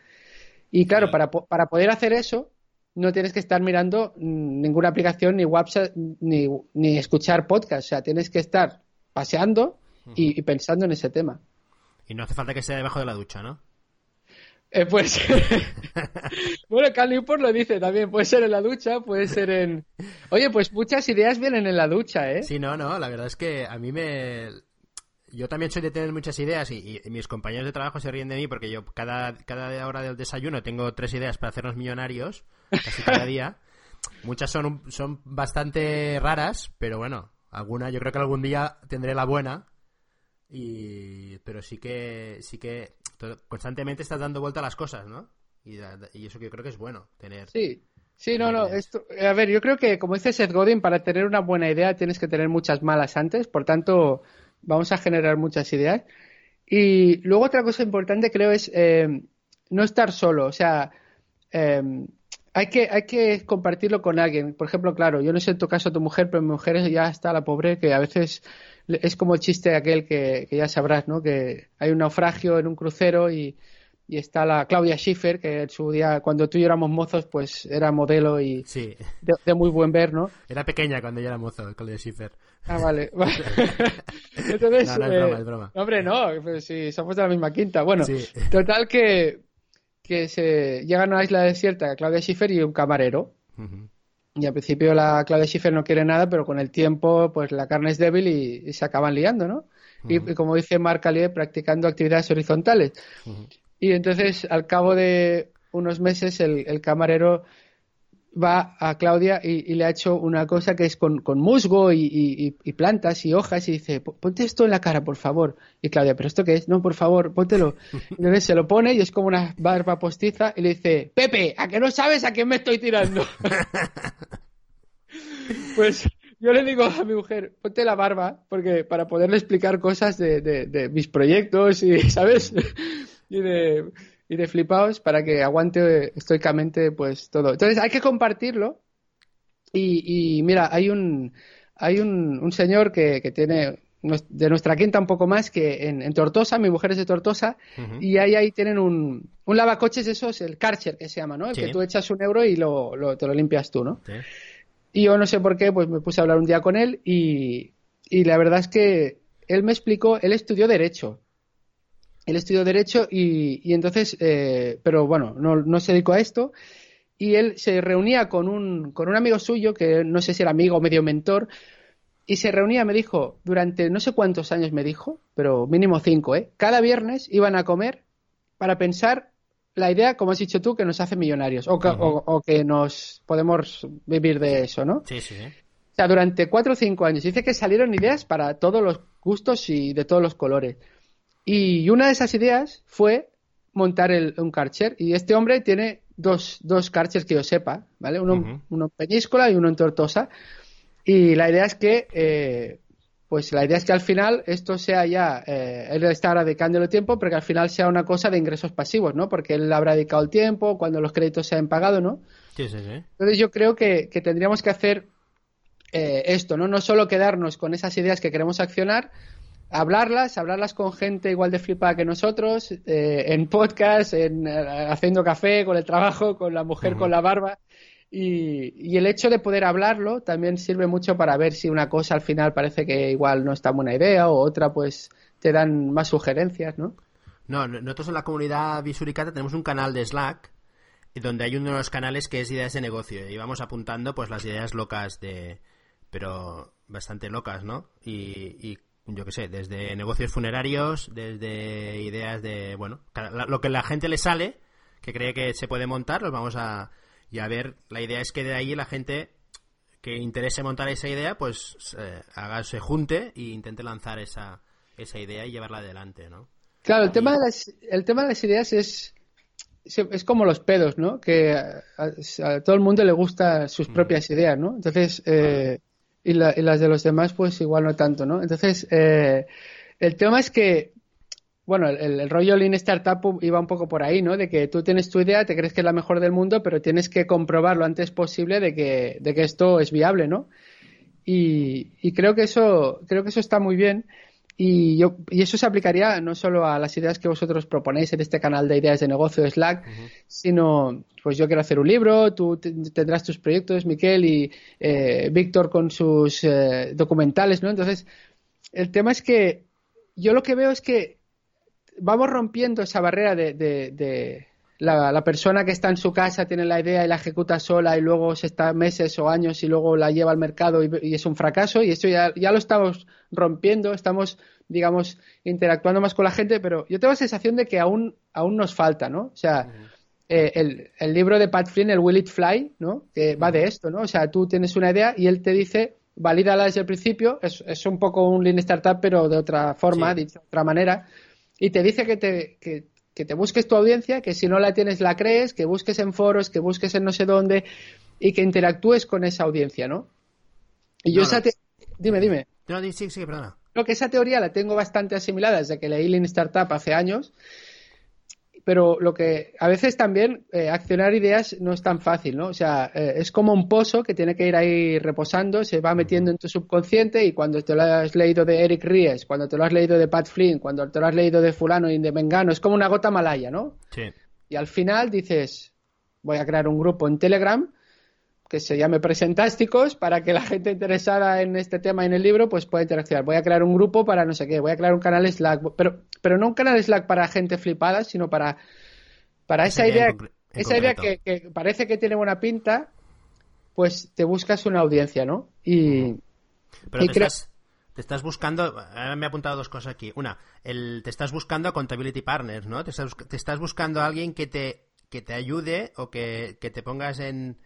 Y claro, para, para poder hacer eso, no tienes que estar mirando ninguna aplicación, ni WhatsApp, ni, ni escuchar podcast. O sea, tienes que estar paseando y, pensando en ese tema. Y no hace falta que sea debajo de la ducha, ¿no? Eh, pues. bueno, Cal Newport lo dice también. Puede ser en la ducha, puede ser en. Oye, pues muchas ideas vienen en la ducha, ¿eh? Sí, no, no. La verdad es que a mí me yo también soy de tener muchas ideas y, mis compañeros de trabajo se ríen de mí porque yo cada, cada hora del desayuno tengo tres ideas para hacernos millonarios, casi cada día. Muchas son, son bastante raras, pero bueno, alguna, yo creo que algún día tendré la buena. Y, pero sí que, sí que constantemente estás dando vuelta a las cosas, ¿no? Y, y eso que yo creo que es bueno, tener. Sí, Sí, no, no. Esto, a ver, yo creo que, como dice Seth Godin, para tener una buena idea tienes que tener muchas malas antes. Por tanto, vamos a generar muchas ideas. Y luego otra cosa importante creo es eh, no estar solo, o sea, eh, hay, que, hay que compartirlo con alguien. Por ejemplo, claro, yo no sé en tu caso tu mujer, pero mi mujer ya está la pobre que a veces es como el chiste aquel que, que ya sabrás, ¿no? Que hay un naufragio en un crucero y y está la Claudia Schiffer, que en su día, cuando tú y yo éramos mozos, pues era modelo y de, muy buen ver, ¿no? Era pequeña cuando yo era mozo, Claudia Schiffer. Ah, vale. Entonces, no, no es broma, es broma. Eh, hombre, no, pues si somos de la misma quinta. Bueno, total que, que se llegan a una isla desierta Claudia Schiffer y un camarero. Y al principio la Claudia Schiffer no quiere nada, pero con el tiempo, pues la carne es débil y, se acaban liando, ¿no? y, como dice Marc Allier, practicando actividades horizontales. Y entonces, al cabo de unos meses, el, camarero va a Claudia y, le ha hecho una cosa que es con, musgo y, plantas y hojas y dice, ponte esto en la cara, por favor. Y Claudia, ¿pero esto qué es? No, por favor, póntelo. Entonces se lo pone y es como una barba postiza y le dice, Pepe, ¿a que no sabes a quién me estoy tirando? pues yo le digo a mi mujer, ponte la barba, porque para poderle explicar cosas de, de mis proyectos y, ¿sabes? y de, y de flipaos para que aguante estoicamente pues todo. Entonces hay que compartirlo y, y mira, hay un, hay un, un señor que, que, tiene de nuestra quinta un poco más que en, Tortosa, mi mujer es de Tortosa, y ahí, ahí tienen un, un lavacoches esos, el Karcher que se llama, ¿no? El que tú echas un euro y lo, lo, te lo limpias tú, ¿no? Y yo no sé por qué, pues me puse a hablar un día con él y, y la verdad es que él me explicó, él estudió Derecho él estudió Derecho y, entonces, eh, pero bueno, no, se dedicó a esto. Y él se reunía con un, con un amigo suyo, que no sé si era amigo o medio mentor, y se reunía, me dijo, durante no sé cuántos años me dijo, pero mínimo cinco, ¿eh? Cada viernes iban a comer para pensar la idea, como has dicho tú, que nos hace millonarios o que, o, que nos podemos vivir de eso, ¿no? Sí, sí. O sea, durante cuatro o cinco años. Dice que salieron ideas para todos los gustos y de todos los colores. Y una de esas ideas fue montar el, un Karcher. Y este hombre tiene dos, dos Karchers que yo sepa, ¿vale? Uno, uno en Peñíscola y uno en Tortosa. Y la idea es que, eh, pues la idea es que al final esto sea ya, eh, él está ahora dedicándole tiempo, pero que al final sea una cosa de ingresos pasivos, ¿no? Porque él habrá dedicado el tiempo cuando los créditos se han pagado, ¿no? Sí, sí, sí. Entonces yo creo que, que tendríamos que hacer eh, esto, ¿no? No solo quedarnos con esas ideas que queremos accionar, hablarlas, hablarlas con gente igual de flipada que nosotros, eh, en podcast, en, eh, haciendo café, con el trabajo, con la mujer con la barba. Y, el hecho de poder hablarlo también sirve mucho para ver si una cosa al final parece que igual no es tan buena idea o otra pues te dan más sugerencias, ¿no? No, nosotros en la comunidad Visuricata tenemos un canal de Slack donde hay uno de los canales que es ideas de negocio y vamos apuntando pues las ideas locas de pero bastante locas, ¿no? Y, y yo qué sé, desde negocios funerarios, desde ideas de, bueno, lo que la gente le sale, que cree que se puede montar, los vamos a, y a ver, la idea es que de ahí la gente que interese montar esa idea, pues eh, haga, se junte e intente lanzar esa, esa idea y llevarla adelante, ¿no? Claro, el tema, de las, el tema de las ideas es, es como los pedos, ¿no? Que a, todo el mundo le gustan sus mm. propias ideas, ¿no? Entonces, eh, y, las de los demás, pues igual no tanto, ¿no? Entonces, eh, el tema es que, bueno, el, rollo Lean Startup iba un poco por ahí, ¿no? De que tú tienes tu idea, te crees que es la mejor del mundo, pero tienes que comprobar lo antes posible de que, de que esto es viable, ¿no? Y, y creo que eso, creo que eso está muy bien. Y, yo, y eso se aplicaría no solo a las ideas que vosotros proponéis en este canal de ideas de negocio Slack, sino, pues yo quiero hacer un libro, tú tendrás tus proyectos, Miquel, y eh, Víctor con sus eh, documentales, ¿no? Entonces, el tema es que yo lo que veo es que vamos rompiendo esa barrera de, de, la, persona que está en su casa tiene la idea y la ejecuta sola y luego se está meses o años y luego la lleva al mercado y, es un fracaso y esto ya, ya, lo estamos rompiendo, estamos, digamos, interactuando más con la gente, pero yo tengo la sensación de que aún, aún nos falta, ¿no? O sea, eh, el, el, libro de Pat Flynn, el Will It Fly, ¿no? Que va de esto, ¿no? O sea, tú tienes una idea y él te dice, valídala desde el principio, es, es un poco un Lean Startup, pero de otra forma, dicho de otra manera, y te dice que te, que, que te busques tu audiencia, que si no la tienes la crees, que busques en foros, que busques en no sé dónde y que interactúes con esa audiencia, ¿no? Y yo esa Dime, dime. No, sí, sí, perdona. Lo que esa teoría la tengo bastante asimilada desde que leí Lean Startup hace años pero lo que a veces también eh, accionar ideas no es tan fácil, ¿no? O sea, eh, es como un pozo que tiene que ir ahí reposando, se va metiendo en tu subconsciente y cuando te lo has leído de Eric Ries, cuando te lo has leído de Pat Flynn, cuando te lo has leído de fulano y de Mengano, es como una gota malaya, ¿no? Sí. Y al final dices, voy a crear un grupo en Telegram que se llame Presentásticos para que la gente interesada en este tema y en el libro pues pueda interaccionar. Voy a crear un grupo para no sé qué, voy a crear un canal Slack, pero, pero no un canal Slack para gente flipada, sino para, para esa, idea, esa idea que, parece que tiene buena pinta, pues te buscas una audiencia, ¿no? Y, pero te, estás, te, estás, buscando, me he apuntado dos cosas aquí. Una, el, te estás buscando a Contability Partners, ¿no? Te estás, te estás buscando a alguien que te, que te ayude o que, que te pongas en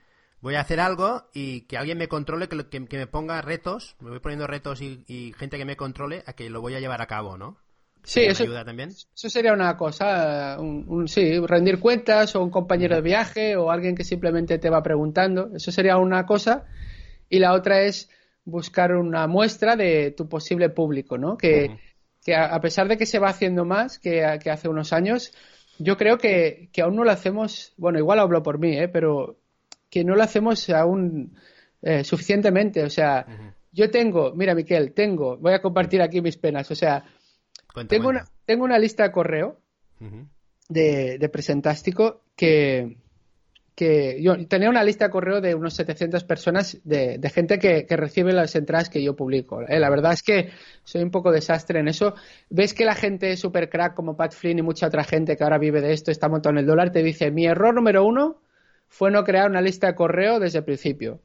voy a hacer algo y que alguien me controle, que, que, me ponga retos, me voy poniendo retos y, gente que me controle a que lo voy a llevar a cabo, ¿no? Sí, eso, ayuda también? eso sería una cosa, un, sí, rendir cuentas o un compañero de viaje o alguien que simplemente te va preguntando, eso sería una cosa. Y la otra es buscar una muestra de tu posible público, ¿no? Que, que a, pesar de que se va haciendo más que, que hace unos años, yo creo que, que, aún no lo hacemos, bueno, igual hablo por mí, ¿eh? pero que no lo hacemos aún eh, suficientemente. O sea, yo tengo, mira, Miquel, tengo, voy a compartir aquí mis penas. O sea, tengo, Una, tengo una lista de correo de, de, Presentástico que, que yo tenía una lista de correo de unos 700 personas de, gente que, recibe las entradas que yo publico. ¿eh? La verdad es que soy un poco desastre en eso. Ves que la gente super crack como Pat Flynn y mucha otra gente que ahora vive de esto, está montando el dólar, te dice, mi error número uno fue no crear una lista de correo desde el principio.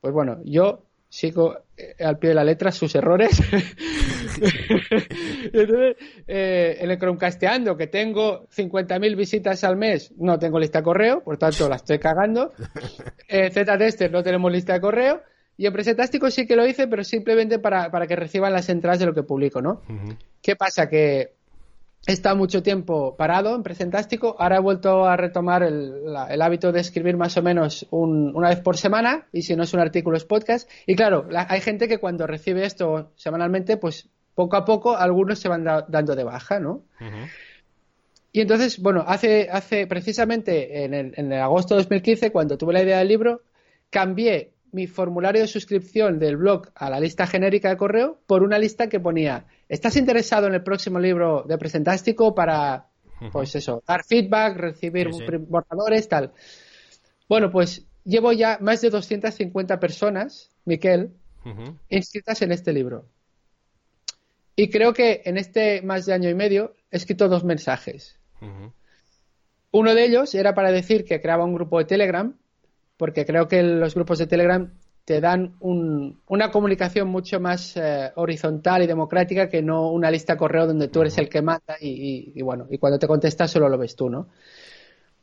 Pues bueno, yo sigo eh, al pie de la letra sus errores. Entonces, eh, en el Chromecasteando, que tengo 50.000 visitas al mes, no tengo lista de correo, por tanto la estoy cagando. Eh, Z-Tester no tenemos lista de correo. Y en Presentástico sí que lo hice, pero simplemente para, para que reciban las entradas de lo que publico, ¿no? ¿Qué pasa? Que he estado mucho tiempo parado en Presentástico, ahora he vuelto a retomar el, hábito de escribir más o menos una vez por semana, y si no es un artículo es podcast. Y claro, hay gente que cuando recibe esto semanalmente, pues poco a poco algunos se van dando de baja, ¿no? Y entonces, bueno, hace, hace precisamente en el, en el agosto de 2015, cuando tuve la idea del libro, cambié mi formulario de suscripción del blog a la lista genérica de correo por una lista que ponía ¿Estás interesado en el próximo libro de Presentástico para, pues eso, dar feedback, recibir borradores, tal? Bueno, pues llevo ya más de 250 personas, Miquel, inscritas en este libro. Y creo que en este más de año y medio he escrito dos mensajes. Uno de ellos era para decir que creaba un grupo de Telegram, porque creo que los grupos de Telegram te dan una comunicación mucho más eh, horizontal y democrática que no una lista de correo donde tú eres el que manda y, bueno, y cuando te contestas solo lo ves tú, ¿no?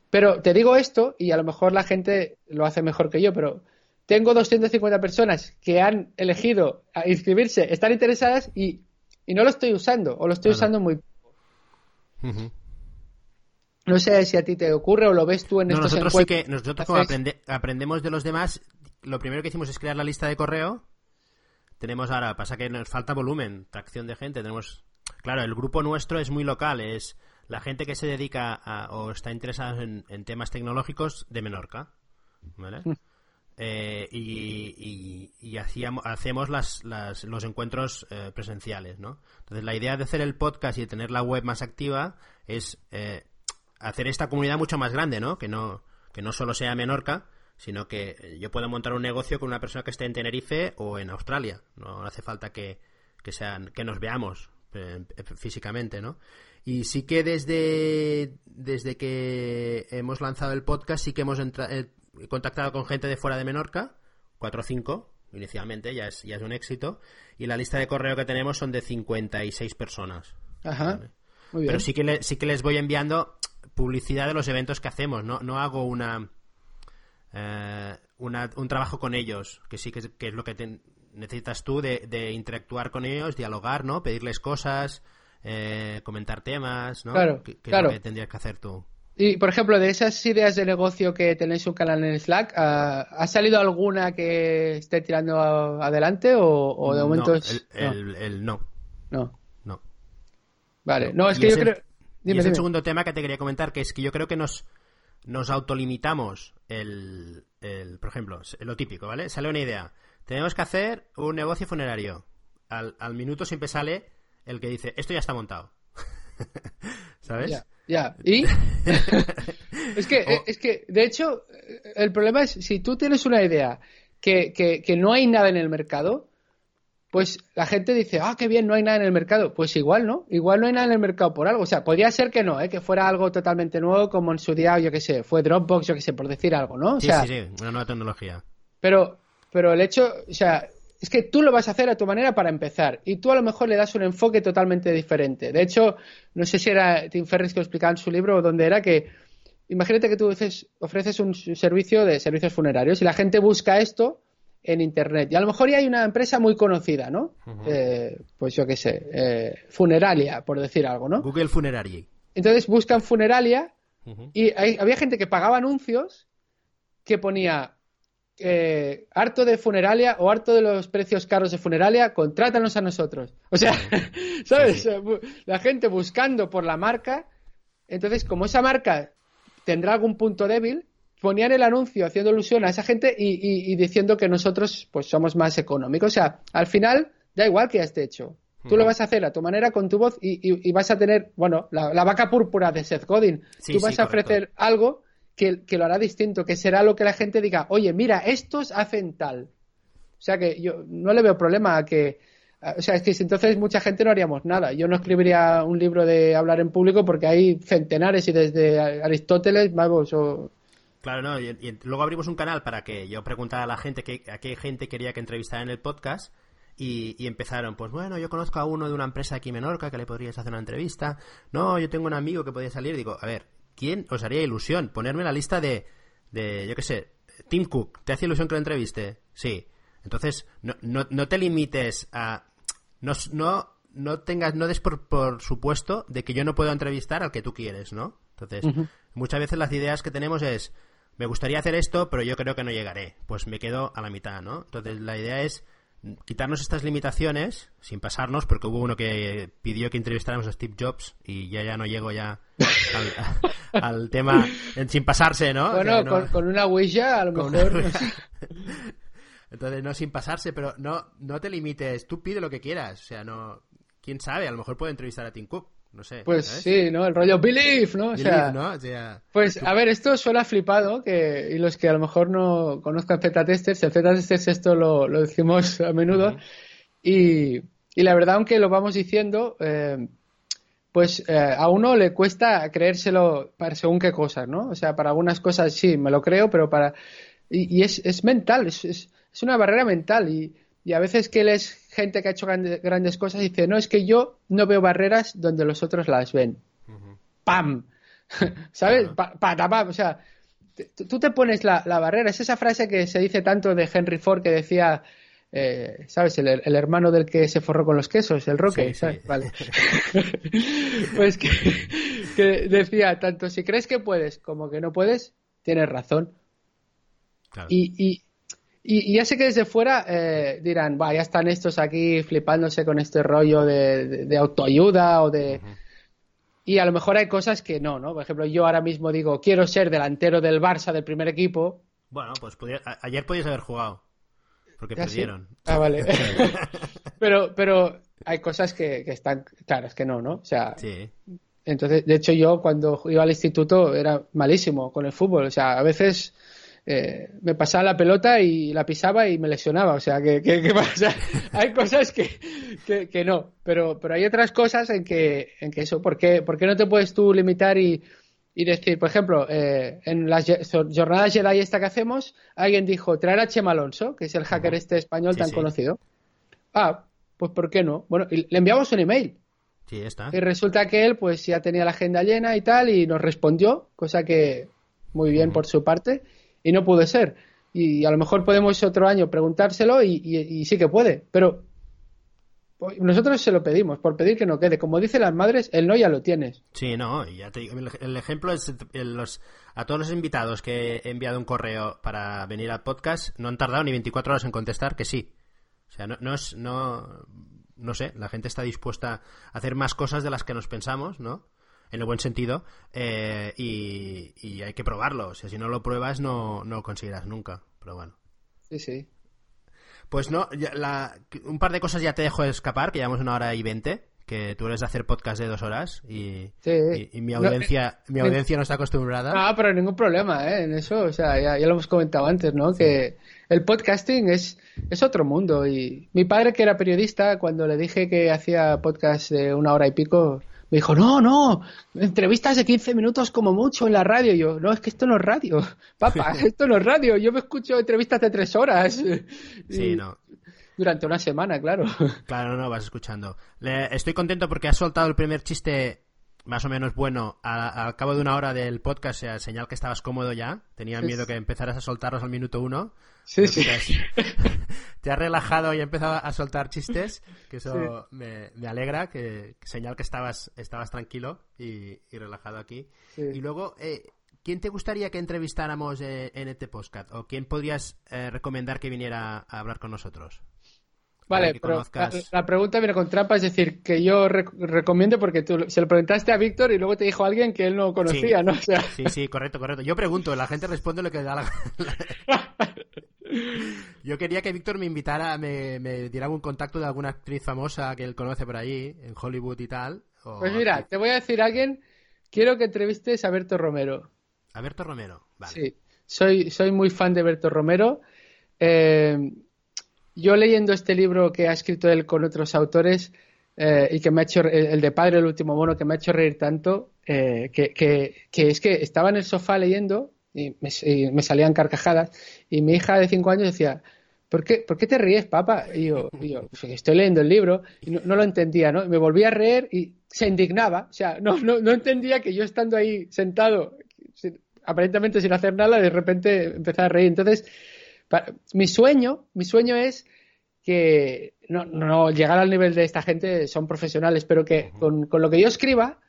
Pero te digo esto y a lo mejor la gente lo hace mejor que yo, pero tengo 250 personas que han elegido inscribirse, están interesadas y, no lo estoy usando o lo estoy usando muy poco. No sé si a ti te ocurre o lo ves tú en No, estos nosotros sí encuentros. que, nosotros como aprende- aprendemos de los demás, lo primero que hicimos es crear la lista de correo. Tenemos ahora, pasa que nos falta volumen, tracción de gente. Tenemos, claro, el grupo nuestro es muy local, es la gente que se dedica a, o está interesada en, en temas tecnológicos de Menorca, ¿vale? Eh, y y- y hacíamos, hacemos las, las- los encuentros eh, presenciales, ¿no? Entonces la idea de hacer el podcast y de tener la web más activa es eh, hacer esta comunidad mucho más grande, ¿no? Que no, que no solo sea Menorca, sino que eh, yo puedo montar un negocio con una persona que esté en Tenerife o en Australia. No hace falta que, que sean, que nos veamos eh, físicamente, ¿no? Y sí que desde, desde que hemos lanzado el podcast, sí que hemos entra- eh, contactado con gente de fuera de Menorca, 4 o 5 inicialmente, ya es, ya es un éxito, y la lista de correo que tenemos son de 56 personas. Ajá. Vale. Muy bien. Pero sí que, le- sí que les voy enviando publicidad de los eventos que hacemos. No, no hago una, eh, una- un trabajo con ellos, que sí que es, que es lo que te- necesitas tú de, de interactuar con ellos, dialogar, ¿no? Pedirles cosas, eh, comentar temas, ¿no? Claro, que, que claro. es lo que tendrías que hacer tú. Y, por ejemplo, de esas ideas de negocio que tenéis un canal en Slack, ¿ha salido alguna que esté tirando adelante o, o de momento no, es- el, el- el no, no? no. Vale, no, es Y que yo el- creo... y Dime, es el segundo tema que te quería comentar, que es que yo creo que nos, nos autolimitamos el, el, por ejemplo, lo típico, ¿vale? Sale una idea. Tenemos que hacer un negocio funerario. Al, al minuto siempre sale el que dice, esto ya está montado. ¿Sabes? Ya, ya. ¿Y? es, que, O- es que, de hecho, el problema es, si tú tienes una idea que, que, que no hay nada en el mercado, pues la gente dice, ah, qué bien, no hay nada en el mercado. Pues igual, ¿no? Igual no hay nada en el mercado por algo. O sea, podría ser que no, ¿eh? que fuera algo totalmente nuevo, como en su día, yo qué sé, fue Dropbox, yo qué sé, por decir algo, ¿no? O Sí, sea, sí, sí, una nueva tecnología. pero, pero el hecho, o sea, es que tú lo vas a hacer a tu manera para empezar y tú a lo mejor le das un enfoque totalmente diferente. De hecho, no sé si era Tim Ferriss que lo explicaba en su libro o dónde era que imagínate que tú ofreces, ofreces un servicio de servicios funerarios y la gente busca esto en internet y a lo mejor ya hay una empresa muy conocida, ¿no? Eh, pues yo qué sé, eh, funeralia, por decir algo, ¿no? Google Funerary. Entonces buscan funeralia y hay- había gente que pagaba anuncios que ponía eh, harto de funeralia o harto de los precios caros de funeralia, contrátanos a nosotros. O sea, ¿sabes? Sí, sí. Bu- La gente buscando por la marca. Entonces, como esa marca tendrá algún punto débil, ponían el anuncio haciendo alusión a esa gente y, y- y diciendo que nosotros pues somos más económicos. O sea, al final da igual que esté hecho. Tú lo vas a hacer a tu manera con tu voz y, y- vas a tener, bueno, la, la vaca púrpura de Seth Godin. Sí, Tú sí, vas a correcto. ofrecer algo que, que lo hará distinto, que será lo que la gente diga, oye, mira, estos hacen tal. O sea que yo no le veo problema a que. a- O sea, es que si entonces mucha gente no haríamos nada. Yo no escribiría un libro de hablar en público porque hay centenares y desde Aristóteles, vamos, o. Claro, no, y, y luego abrimos un canal para que yo preguntara a la gente que, a qué gente quería que entrevistara en el podcast y, y empezaron, pues bueno, yo conozco a uno de una empresa aquí en Menorca que le podrías hacer una entrevista. No, yo tengo un amigo que podría salir. Digo, a ver, ¿quién os haría ilusión? Ponerme en la lista de, de yo qué sé, Tim Cook. ¿Te hace ilusión que lo entreviste? Sí. Entonces, no, no, no te limites a... No, no, no tengas, no des por, por supuesto de que yo no puedo entrevistar al que tú quieres, ¿no? Entonces, muchas veces las ideas que tenemos es, me gustaría hacer esto, pero yo creo que no llegaré. Pues me quedo a la mitad, ¿no? Entonces, la idea es quitarnos estas limitaciones sin pasarnos, porque hubo uno que pidió que entrevistáramos a Steve Jobs y ya ya no llego ya al, al tema sin pasarse, ¿no? O Bueno, sea, no- con, con una Ouija a lo con mejor. una-. Entonces, no sin pasarse, pero no, no te limites, tú pide lo que quieras, o sea, no, quién sabe, a lo mejor puede entrevistar a Tim Cook, no sé. Pues ¿sabes? sí, ¿no? El rollo Believe, ¿no? O Believe, sea, ¿no? O sea, Pues, a ver, esto suena flipado, que, y los que a lo mejor no conozcan Z-Testers, el Z-Testers esto lo, lo decimos a menudo, y, y la verdad, aunque lo vamos diciendo, eh, pues eh, a uno le cuesta creérselo para según qué cosas, ¿no? O sea, para algunas cosas sí, me lo creo, pero para... Y, y es, es mental, es, es, es una barrera mental, y, y a veces que lees gente que ha hecho grande- grandes cosas y dice, no, es que yo no veo barreras donde los otros las ven. ¡Pam! ¿Sabes? Pa, pa, pam. O sea, tú te pones la, la barrera. Es esa frase que se dice tanto de Henry Ford que decía, eh, ¿sabes? El, el hermano del que se forró con los quesos, el Roque, Sí, ¿sabes? sí. Vale. pues que, que decía, tanto si crees que puedes como que no puedes, tienes razón. Y, y, ya sé que desde fuera eh, dirán, va, ya están estos aquí flipándose con este rollo de, autoayuda o de... Y a lo mejor hay cosas que no, ¿no? Por ejemplo, yo ahora mismo digo, quiero ser delantero del Barça del primer equipo. Bueno, pues ayer podías haber jugado. Porque perdieron. Ah, vale. pero, pero hay cosas que, que, están claras que no, ¿no? O sea, sí. entonces, de hecho, yo cuando iba al instituto era malísimo con el fútbol. O sea, a veces eh, me pasaba la pelota y la pisaba y me lesionaba. O sea, que, pasa? hay cosas que, que, no, pero, pero hay otras cosas en que, en que eso, ¿por qué, no te puedes tú limitar y, y decir, por ejemplo, eh, en las jornadas Jedi esta que hacemos, alguien dijo traer a Chema Alonso, que es el hacker este español tan conocido. Ah, pues ¿por qué no? Bueno, le enviamos un email. Sí, está. Y resulta que él pues ya tenía la agenda llena y tal y nos respondió, cosa que muy bien por su parte y no puede ser. Y a lo mejor podemos otro año preguntárselo y, sí que puede, pero nosotros se lo pedimos, por pedir que no quede. Como dicen las madres, el no ya lo tienes. Sí, no, ya te digo, el, ejemplo es los, a todos los invitados que he enviado un correo para venir al podcast, no han tardado ni 24 horas en contestar que sí. O sea, no, no es, no, no sé, la gente está dispuesta a hacer más cosas de las que nos pensamos, ¿no? En el buen sentido, eh, y, hay que probarlo. O sea, si no lo pruebas, no, no lo conseguirás nunca. Pero bueno. Sí, sí. Pues no, un par de cosas ya te dejo escapar, que llevamos una hora y veinte, que tú eres de hacer podcast de dos horas y, y, mi audiencia no, mi audiencia no está acostumbrada. Ah, pero ningún problema ¿eh? en eso, o sea, ya, lo hemos comentado antes, ¿no? Que el podcasting es, es otro mundo y mi padre que era periodista, cuando le dije que hacía podcast de una hora y pico, me dijo, no, no, entrevistas de 15 minutos como mucho en la radio. Y yo, no, es que esto no es radio, papá, esto no es radio. Yo me escucho entrevistas de tres horas. Sí, no. Durante una semana, claro. Claro, no, vas escuchando. estoy contento porque has soltado el primer chiste más o menos bueno al cabo de una hora del podcast, sea, señal que estabas cómodo ya. Tenía miedo que empezaras a soltarlos al minuto uno. Sí, sí. Te has, relajado y empezado a soltar chistes, que eso me, alegra, que, señal que estabas, estabas tranquilo y, relajado aquí. Y luego, eh, ¿quién te gustaría que entrevistáramos eh, en este podcast? ¿O quién podrías eh, recomendar que viniera a hablar con nosotros? Vale, pero la, pregunta viene con trampa, es decir, que yo recomiendo porque tú se lo preguntaste a Víctor y luego te dijo alguien que él no conocía, ¿no? Sí, sí, correcto, correcto. Yo pregunto, la gente responde lo que da la Yo quería que Víctor me invitara, me, me diera algún contacto de alguna actriz famosa que él conoce por ahí, en Hollywood y tal. pues mira, te voy a decir a alguien, quiero que entrevistes a Berto Romero. A Berto Romero, vale. Sí, soy, soy muy fan de Berto Romero. Eh, yo leyendo este libro que ha escrito él con otros autores eh, y que me ha hecho, el, de Padre, el último mono, que me ha hecho reír tanto, eh, que, que, es que estaba en el sofá leyendo y me, salían carcajadas y mi hija de cinco años decía, ¿por qué, ¿por qué te ríes, papá? Y yo, pues estoy leyendo el libro y no, lo entendía, ¿no? me volví a reír y se indignaba, o sea, no, no, no entendía que yo estando ahí sentado, aparentemente sin hacer nada, de repente empezaba a reír. Entonces, mi sueño, mi sueño es que no, llegar al nivel de esta gente, son profesionales, pero que con, lo que yo escriba,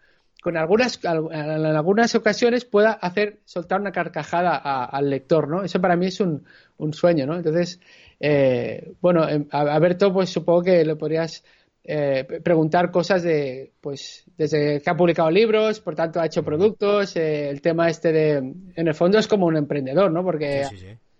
con algunas, en algunas ocasiones pueda hacer soltar una carcajada al lector, ¿no? Eso para mí es un, sueño, ¿no? Entonces, eh, bueno, em, a, Berto, pues supongo que le podrías eh, preguntar cosas de, pues, desde que ha publicado libros, por tanto ha hecho productos, eh, el tema este de, en el fondo es como un emprendedor, ¿no? Porque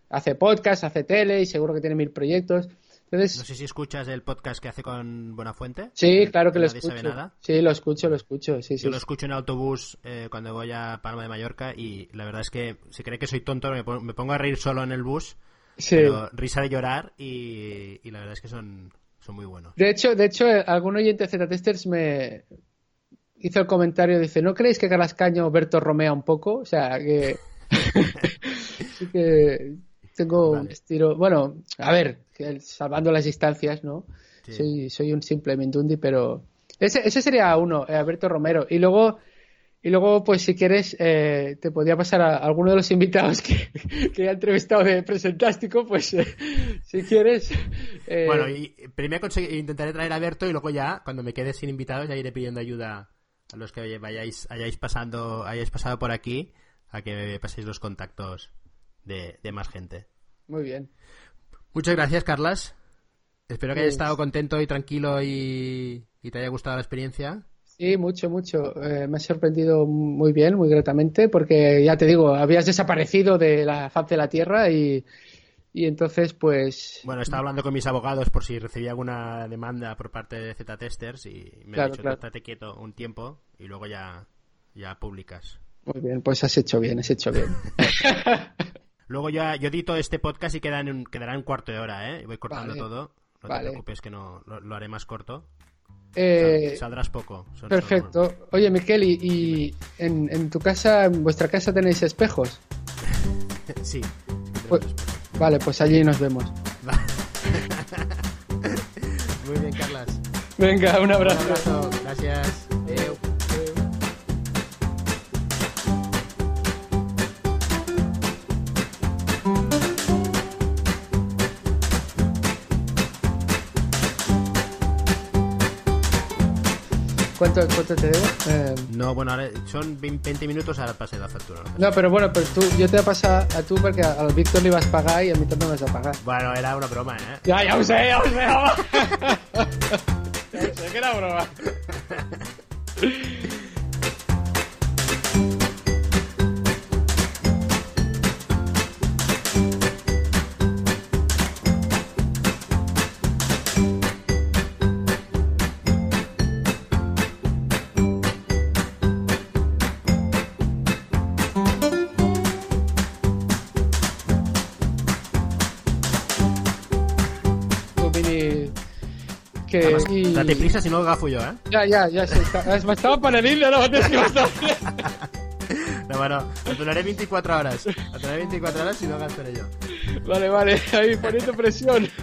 hace podcast, hace tele y seguro que tiene mil proyectos. Entonces, no sé si escuchas el podcast que hace con Buenafuente. Sí, claro que lo escucho. Sí, lo escucho, lo escucho. Sí, Yo lo escucho en autobús eh, cuando voy a Palma de Mallorca y la verdad es que se cree que soy tonto, me pongo, a reír solo en el bus. Sí. risa de llorar y, la verdad es que son, son muy buenos. De hecho, de hecho, algún oyente de Z-Testers me hizo el comentario, dice, ¿no creéis que Calascaño Berto Romea un poco? O sea, que... que tengo un estilo, bueno, a ver, salvando las distancias, ¿no? Soy, soy un simple Mindundi, pero ese, ese sería uno, eh, Alberto Romero. Y luego, y luego, pues si quieres, eh, te podría pasar a alguno de los invitados que, que he entrevistado de Presentástico, pues eh, si quieres. Bueno, y primero intentaré traer a Alberto y luego ya, cuando me quede sin invitados, ya iré pidiendo ayuda a los que vayáis, hayáis, pasando, hayáis pasado por aquí, a que paséis los contactos de, más gente. Muy bien. Muchas gracias, Carlas. Espero que hayas estado contento y tranquilo y, te haya gustado la experiencia. Sí, mucho, mucho. Eh, me ha sorprendido muy bien, muy gratamente, porque ya te digo, habías desaparecido de la faz de la Tierra y, y entonces, pues. Bueno, estaba hablando con mis abogados por si recibía alguna demanda por parte de Z-Testers y me han dicho, claro. estate quieto un tiempo y luego ya, ya publicas. Muy bien, pues has hecho bien, has hecho bien. luego ya, yo edito este podcast y queda en, quedará en un cuarto de hora, ¿eh? Voy cortando todo. No te preocupes que no lo, haré más corto. Eh, saldrás poco. perfecto. Oye, Miquel, ¿y, en, en, tu casa, en vuestra casa tenéis espejos? sí. Pues, Vale, pues allí nos vemos. Muy bien, Carlas. Venga, un abrazo. Un abrazo. Gracias. ¿Cuánto, cuánto te debo? Eh... No, bueno, ahora son 20 minutos, ahora pasé la factura. No, pero bueno, pues tú, yo te voy a pasar a tú porque al Víctor le ibas a pagar y a mí también me vas a pagar. Bueno, era una broma, ¿eh? Ya, ya lo sé, ya lo sé. ya sé que era broma. Date prisa si no gafo yo, ¿eh? Ya, ya, ya. me estaba para el no, tienes que No, bueno, lo haré 24 horas. Lo haré 24 horas y no gastaré yo. Vale, vale, ahí poniendo presión.